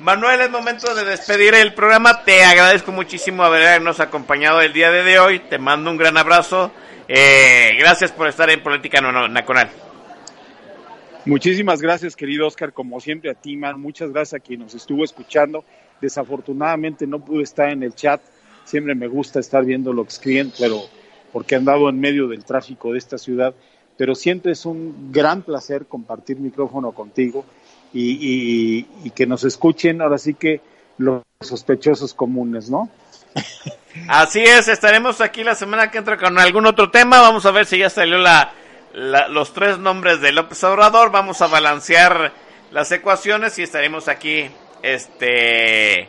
Manuel, es momento de despedir el programa. Te agradezco muchísimo habernos acompañado el día de hoy. Te mando un gran abrazo. Eh, gracias por estar en Política Nacional. Muchísimas gracias, querido Oscar. Como siempre, a ti, man. Muchas gracias a quien nos estuvo escuchando. Desafortunadamente no pude estar en el chat. Siempre me gusta estar viendo lo que escriben, pero porque han dado en medio del tráfico de esta ciudad. Pero siempre es un gran placer compartir micrófono contigo y, que nos escuchen ahora sí que los sospechosos comunes, ¿no? Así es, estaremos aquí la semana que entra con algún otro tema. Vamos a ver si ya salió la, los tres nombres de López Obrador. Vamos a balancear las ecuaciones y estaremos aquí este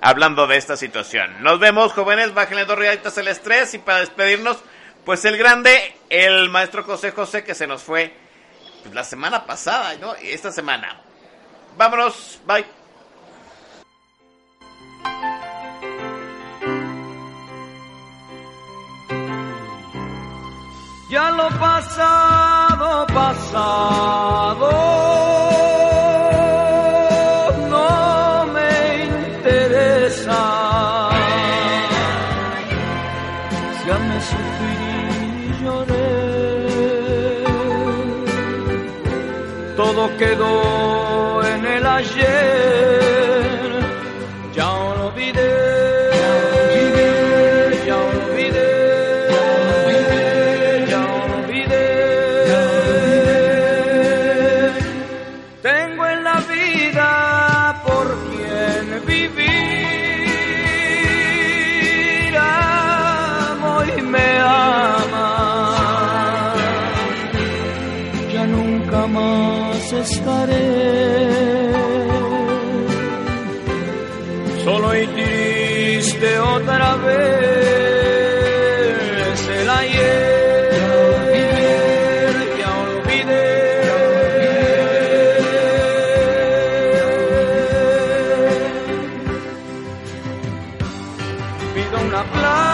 hablando de esta situación. Nos vemos, jóvenes. Bájenle dos realitas el estrés y para despedirnos, pues el grande, el maestro José José que se nos fue pues, la semana pasada, ¿no? Esta semana. Vámonos, bye. Ya lo pasado, pasado, una aplauso